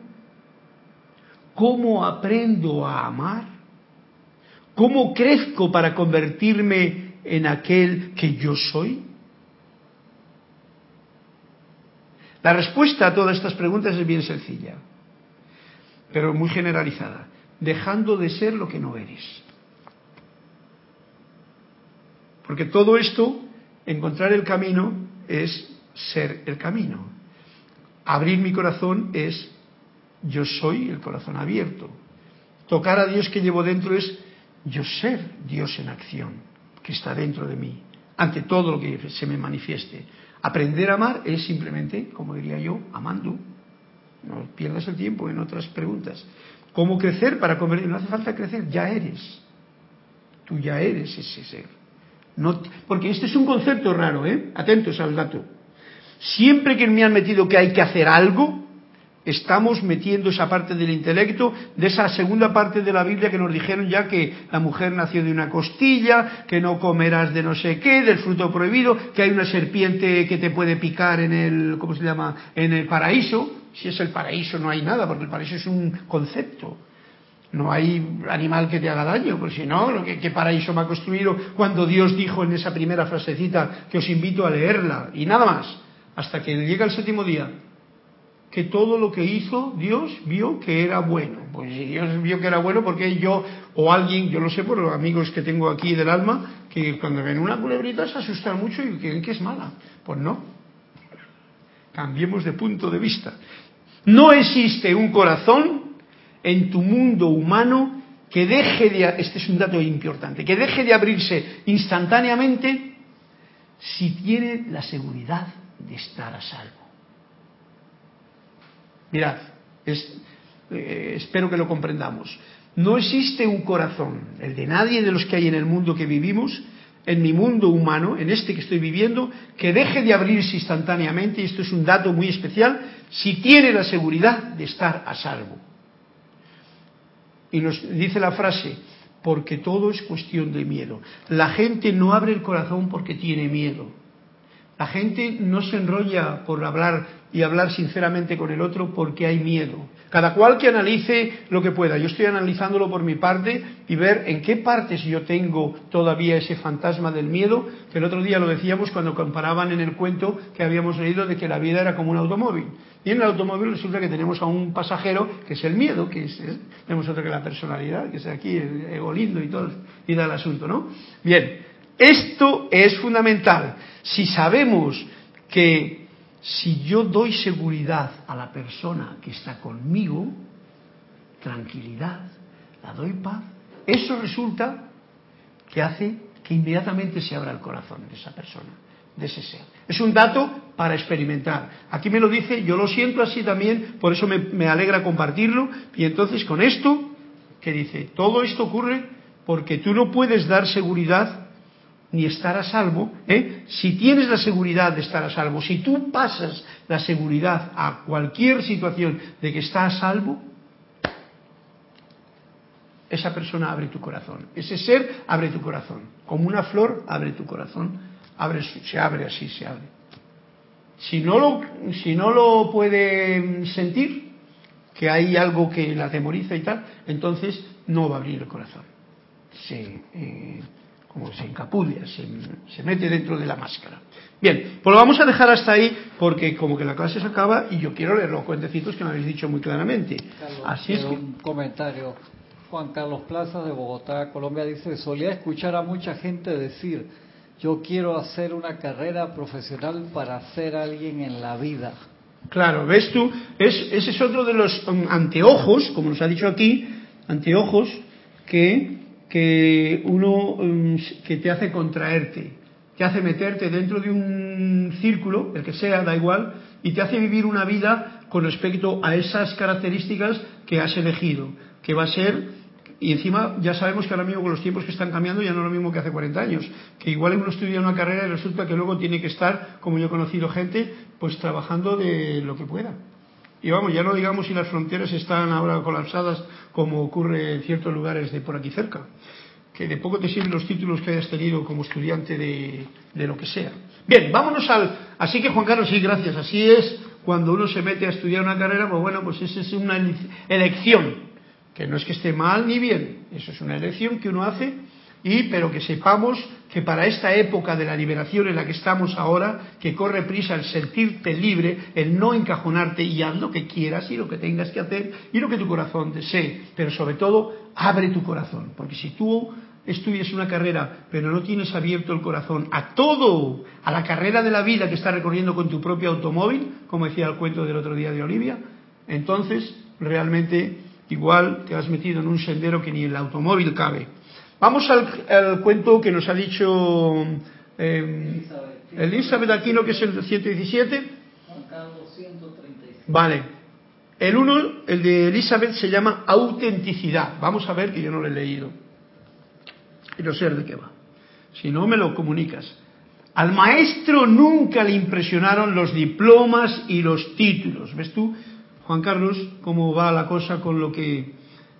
Speaker 1: ¿Cómo aprendo a amar? ¿Cómo crezco para convertirme en aquel que yo soy? La respuesta a todas estas preguntas es bien sencilla, pero muy generalizada dejando de ser lo que no eres. Porque todo esto, encontrar el camino, es ser el camino. Abrir mi corazón es yo soy el corazón abierto. Tocar a Dios que llevo dentro es yo ser Dios en acción, que está dentro de mí, ante todo lo que se me manifieste. Aprender a amar es simplemente, como diría yo, amando. No pierdas el tiempo en otras preguntas. ¿Cómo crecer para convertir? No hace falta crecer, ya eres. Tú ya eres ese ser. No, porque este es un concepto raro, ¿eh? Atentos al dato. Siempre que me han metido que hay que hacer algo, estamos metiendo esa parte del intelecto, de esa segunda parte de la Biblia que nos dijeron ya que la mujer nació de una costilla, que no comerás de no sé qué, del fruto prohibido, que hay una serpiente que te puede picar en el, ¿cómo se llama?, en el paraíso. Si es el paraíso no hay nada, porque el paraíso es un concepto. No hay animal que te haga daño, porque si no, ¿qué, paraíso me ha construido cuando Dios dijo en esa primera frasecita que os invito a leerla? Y nada más, hasta que llega el séptimo día, que todo lo que hizo Dios vio que era bueno. Pues si Dios vio que era bueno, porque yo o alguien, yo lo sé por los amigos que tengo aquí del alma, que cuando ven una culebrita se asustan mucho y creen que es mala. Pues no. Cambiemos de punto de vista. No existe un corazón en tu mundo humano que deje de, este es un dato importante, que deje de abrirse instantáneamente si tiene la seguridad de estar a salvo. Mirad, eh, espero que lo comprendamos. No existe un corazón, el de nadie de los que hay en el mundo que vivimos, en mi mundo humano, en este que estoy viviendo, que deje de abrirse instantáneamente, y esto es un dato muy especial, si tiene la seguridad de estar a salvo. Y nos dice la frase, porque todo es cuestión de miedo. La gente no abre el corazón porque tiene miedo. La gente no se enrolla por hablar y hablar sinceramente con el otro porque hay miedo. Cada cual que analice lo que pueda. Yo estoy analizándolo por mi parte y ver en qué partes yo tengo todavía ese fantasma del miedo, que el otro día lo decíamos cuando comparaban en el cuento que habíamos leído de que la vida era como un automóvil. Y en el automóvil resulta que tenemos a un pasajero que es el miedo, que es, tenemos otra que la personalidad, que es aquí el ego lindo y todo, y da el asunto, ¿no? Bien, esto es fundamental. Si sabemos que si yo doy seguridad a la persona que está conmigo, tranquilidad, la doy paz, eso resulta que hace que inmediatamente se abra el corazón de esa persona, de ese ser. Es un dato para experimentar. Aquí me lo dice, yo lo siento así también, por eso me, alegra compartirlo. Y entonces con esto, que dice, todo esto ocurre porque tú no puedes dar seguridad ni estar a salvo, ¿eh? si tienes la seguridad de estar a salvo, si tú pasas la seguridad a cualquier situación de que está a salvo, esa persona abre tu corazón, ese ser abre tu corazón, como una flor abre tu corazón, abre, se abre así, se abre. Si no lo, si no lo puede sentir, que hay algo que la atemoriza y tal, entonces no va a abrir el corazón. Sí, eh, como se encapulla, se, mete dentro de la máscara. Bien, pues lo vamos a dejar hasta ahí porque como que la clase se acaba y yo quiero leer los cuentecitos que me habéis dicho muy claramente.
Speaker 2: Así es un comentario. Juan Carlos Plaza de Bogotá, Colombia dice, solía escuchar a mucha gente decir, yo quiero hacer una carrera profesional para ser alguien en la vida.
Speaker 1: Claro, ves tú, ese es otro de los um, anteojos, como nos ha dicho aquí, anteojos que que uno um, que te hace contraerte, te hace meterte dentro de un círculo, el que sea, da igual, y te hace vivir una vida con respecto a esas características que has elegido, que va a ser, y encima ya sabemos que ahora mismo con los tiempos que están cambiando ya no es lo mismo que hace 40 años, que igual uno estudia una carrera y resulta que luego tiene que estar, como yo he conocido gente, pues trabajando de lo que pueda. Y vamos, ya no digamos si las fronteras están ahora colapsadas como ocurre en ciertos lugares de por aquí cerca, que de poco te sirven los títulos que hayas tenido como estudiante de, de lo que sea. Bien, vámonos al... Así que Juan Carlos, sí, gracias. Así es, cuando uno se mete a estudiar una carrera, pues bueno, pues esa es una elección, que no es que esté mal ni bien, eso es una elección que uno hace y pero que sepamos que para esta época de la liberación en la que estamos ahora, que corre prisa el sentirte libre, el no encajonarte y haz lo que quieras y lo que tengas que hacer y lo que tu corazón desee, pero sobre todo abre tu corazón, porque si tú estudias una carrera pero no tienes abierto el corazón a todo, a la carrera de la vida que estás recorriendo con tu propio automóvil, como decía el cuento del otro día de Olivia, entonces realmente igual te has metido en un sendero que ni el automóvil cabe. Vamos al, cuento que nos ha dicho eh, Elizabeth Aquino, que es el 117. Vale. El uno, el de Elizabeth, se llama autenticidad. Vamos a ver que yo no lo he leído. Y no sé de qué va. Si no, me lo comunicas. Al maestro nunca le impresionaron los diplomas y los títulos. ¿Ves tú, Juan Carlos, cómo va la cosa con lo que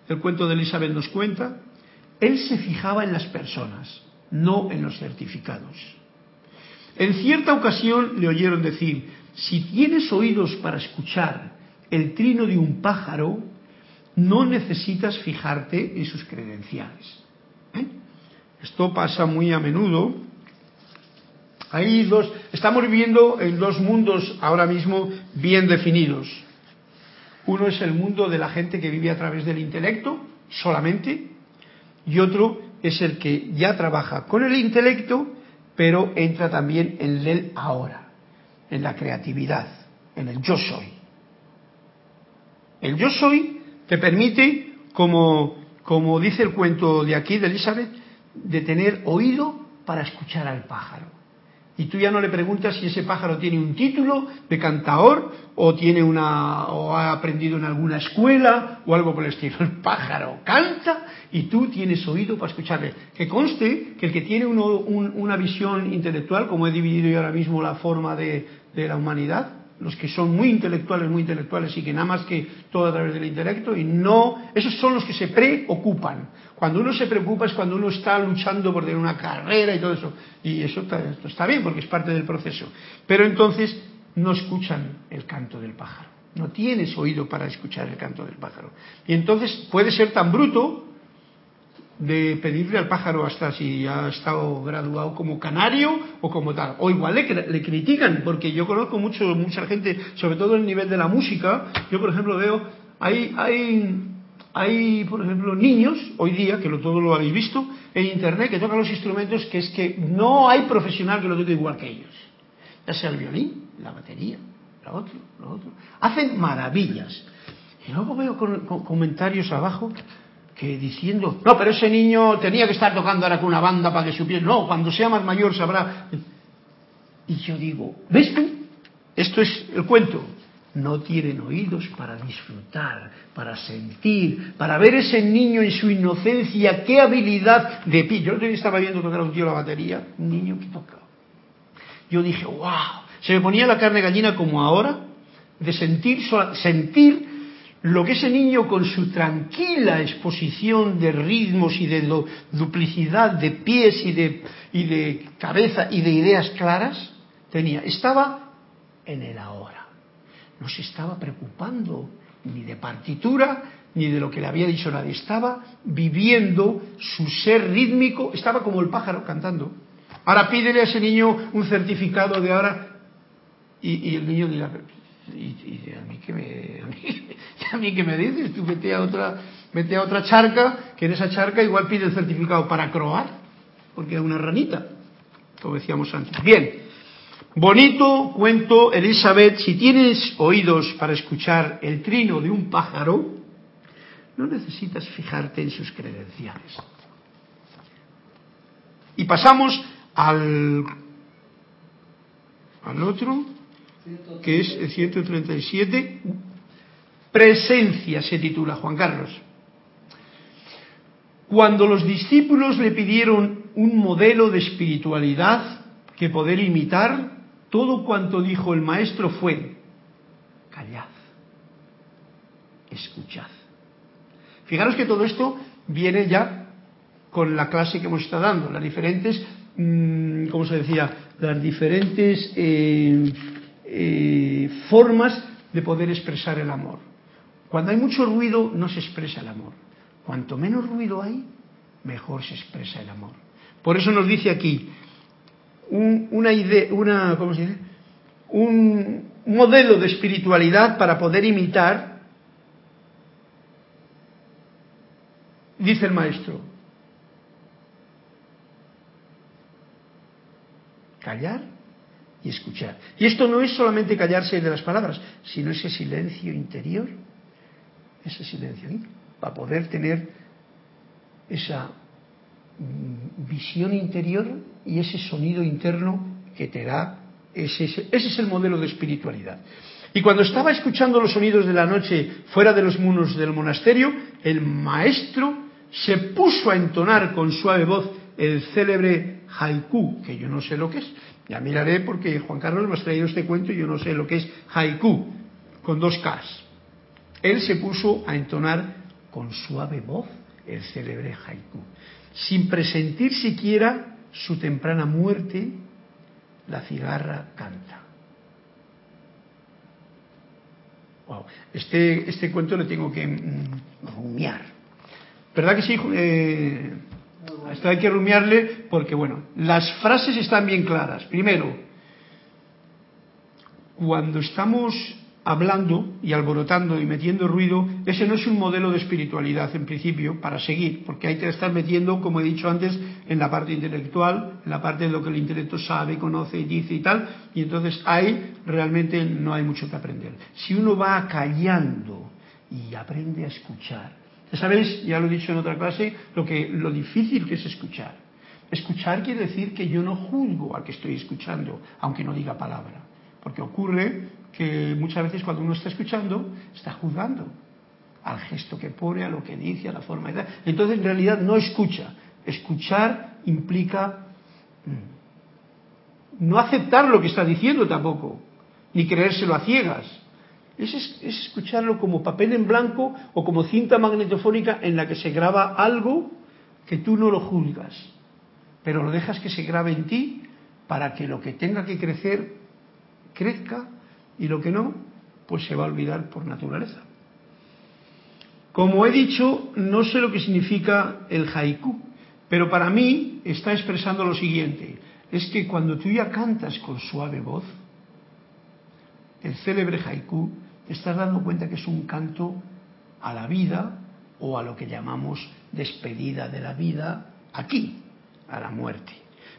Speaker 1: el cuento de Elizabeth nos cuenta? Él se fijaba en las personas, no en los certificados. En cierta ocasión le oyeron decir, si tienes oídos para escuchar el trino de un pájaro, no necesitas fijarte en sus credenciales. ¿Eh? Esto pasa muy a menudo. Hay dos, estamos viviendo en dos mundos ahora mismo bien definidos. Uno es el mundo de la gente que vive a través del intelecto solamente, y otro es el que ya trabaja con el intelecto, pero entra también en el ahora, en la creatividad, en el yo soy. El yo soy te permite, como, como dice el cuento de aquí de Elizabeth, de tener oído para escuchar al pájaro y tú ya no le preguntas si ese pájaro tiene un título de cantaor o tiene una o ha aprendido en alguna escuela o algo por el estilo. El pájaro canta y tú tienes oído para escucharle. Que conste que el que tiene una visión intelectual, como he dividido yo ahora mismo la forma de la humanidad, los que son muy intelectuales, muy intelectuales y que nada más que todo a través del intelecto y no, esos son los que se preocupan. Cuando uno se preocupa es cuando uno está luchando por tener una carrera y todo eso. Y eso está, está bien porque es parte del proceso. Pero entonces no escuchan el canto del pájaro. No tienes oído para escuchar el canto del pájaro. Y entonces puede ser tan bruto de pedirle al pájaro hasta si ha estado graduado como canario o como tal. O igual le, le critican, porque yo conozco mucho, mucha gente, sobre todo en el nivel de la música. Yo, por ejemplo, veo, hay, hay, hay por ejemplo, niños, hoy día, que lo, todo lo habéis visto, en Internet, que tocan los instrumentos que es que no hay profesional que lo toque igual que ellos. Ya sea el violín, la batería, lo otro, lo otro. Hacen maravillas. Y luego veo con, comentarios abajo que diciendo, no, pero ese niño tenía que estar tocando ahora con una banda para que supiera, no, cuando sea más mayor sabrá. Y yo digo, ¿ves tú? Esto es el cuento. No tienen oídos para disfrutar, para sentir, para ver ese niño en su inocencia, qué habilidad de pi. Yo estaba viendo tocar a un tío la batería, un niño que toca. Yo dije, wow, se me ponía la carne gallina como ahora, de sentir, sentir lo que ese niño con su tranquila exposición de ritmos y de duplicidad de pies y de, cabeza y de ideas claras tenía. Estaba en el ahora. No se estaba preocupando ni de partitura ni de lo que le había dicho nadie. Estaba viviendo su ser rítmico, estaba como el pájaro cantando. Ahora pídele a ese niño un certificado de ahora y, y el niño dirá, y, a mí que me a mí, que me dices tú vete a otra a otra charca que en esa charca igual pide el certificado para croar porque es una ranita como decíamos antes. Bien bonito cuento Elizabeth si tienes oídos para escuchar el trino de un pájaro no necesitas fijarte en sus credenciales. Y pasamos al al otro que es el 137, Presencia se titula Juan Carlos. Cuando los discípulos le pidieron un modelo de espiritualidad que poder imitar, todo cuanto dijo el maestro fue, callad, escuchad. Fijaros que todo esto viene ya con la clase que hemos estado dando, las diferentes, mm, ¿cómo se decía? Las diferentes eh, eh, formas de poder expresar el amor. Cuando hay mucho ruido no se expresa el amor. Cuanto menos ruido hay, mejor se expresa el amor. Por eso nos dice aquí una idea, una, ¿cómo se dice? Un modelo de espiritualidad para poder imitar, dice el maestro. Callar y escuchar. Y esto no es solamente callarse de las palabras, sino ese silencio interior, ese silencio, ¿eh? para poder tener esa mm, visión interior y ese sonido interno que te da, ese, ese es el modelo de espiritualidad. Y cuando estaba escuchando los sonidos de la noche fuera de los muros del monasterio, el maestro se puso a entonar con suave voz el célebre haiku, que yo no sé lo que es, ya miraré porque Juan Carlos me ha traído este cuento y yo no sé lo que es haiku, con dos Ks. Él se puso a entonar con suave voz el célebre haiku. Sin presentir siquiera su temprana muerte, la cigarra canta. Wow. Este, este cuento le tengo que mm, rumiar. ¿Verdad que sí, eh, esto hay que rumiarle porque, bueno, las frases están bien claras. Primero, cuando estamos hablando y alborotando y metiendo ruido, ese no es un modelo de espiritualidad en principio para seguir, porque hay que estar metiendo, como he dicho antes, en la parte intelectual, en la parte de lo que el intelecto sabe, conoce, dice y tal, y entonces ahí realmente no hay mucho que aprender. Si uno va callando y aprende a escuchar, ya sabéis, ya lo he dicho en otra clase, lo, que, lo difícil que es escuchar. Escuchar quiere decir que yo no juzgo al que estoy escuchando, aunque no diga palabra. Porque ocurre que muchas veces cuando uno está escuchando, está juzgando al gesto que pone, a lo que dice, a la forma de... Entonces en realidad no escucha. Escuchar implica mm, no aceptar lo que está diciendo tampoco, ni creérselo a ciegas es, escucharlo como papel en blanco o como cinta magnetofónica en la que se graba algo que tú no lo juzgas, pero lo dejas que se grabe en ti para que lo que tenga que crecer crezca y lo que no, pues se va a olvidar por naturaleza. Como he dicho, no sé lo que significa el haiku, pero para mí está expresando lo siguiente, es que cuando tú ya cantas con suave voz, el célebre haiku estás dando cuenta que es un canto a la vida o a lo que llamamos despedida de la vida aquí, a la muerte.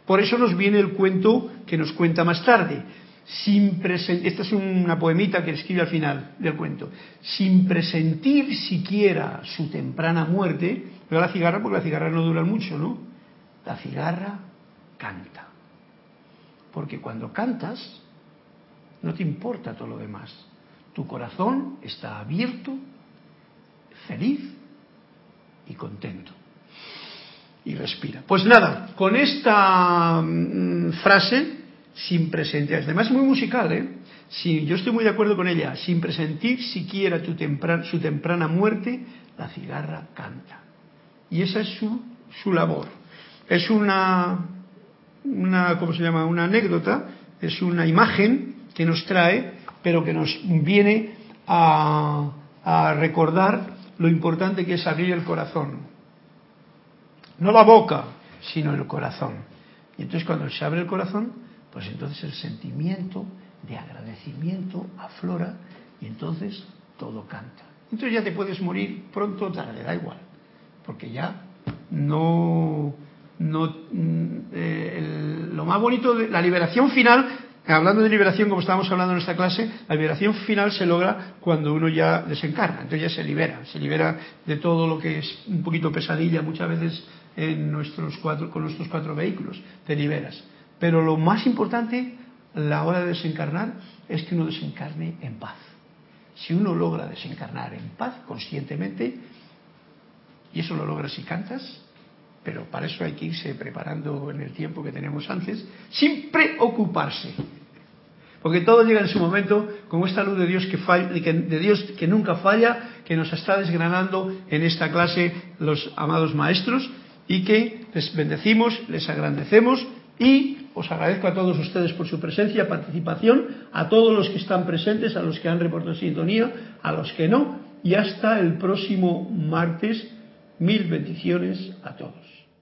Speaker 1: Por eso nos viene el cuento que nos cuenta más tarde. sin esta es una poemita que escribe al final del cuento, sin presentir siquiera su temprana muerte, veo la cigarra porque la cigarra no dura mucho, ¿no? La cigarra canta. Porque cuando cantas, no te importa todo lo demás. Tu corazón está abierto, feliz y contento. Y respira. Pues nada, con esta mm, frase sin presentir, además es muy musical, ¿eh? Si, yo estoy muy de acuerdo con ella, sin presentir siquiera tu su temprana muerte, la cigarra canta. Y esa es su, su labor. Es una, una, ¿cómo se llama? Una anécdota, es una imagen que nos trae, pero que nos viene a, recordar lo importante que es abrir el corazón. No la boca, sino el corazón. Y entonces cuando se abre el corazón, pues entonces el sentimiento de agradecimiento aflora y entonces todo canta. Entonces ya te puedes morir pronto o tarde, da igual, porque ya no, no mm, eh, lo más bonito de la liberación final, hablando de liberación como estábamos hablando en esta clase, la liberación final se logra cuando uno ya desencarna, entonces ya se libera, se libera de todo lo que es un poquito pesadilla muchas veces en nuestros cuatro, con nuestros cuatro vehículos, te liberas. Pero lo más importante la hora de desencarnar es que uno desencarne en paz. Si uno logra desencarnar en paz conscientemente, y eso lo logra si cantas, pero para eso hay que irse preparando en el tiempo que tenemos antes, sin preocuparse. Porque todo llega en su momento, como esta luz de Dios que, falla, de Dios que nunca falla, que nos está desgranando en esta clase los amados maestros, y que les bendecimos, les agradecemos y os agradezco a todos ustedes por su presencia, participación, a todos los que están presentes, a los que han reportado sintonía, a los que no, y hasta el próximo martes. Mil bendiciones a todos.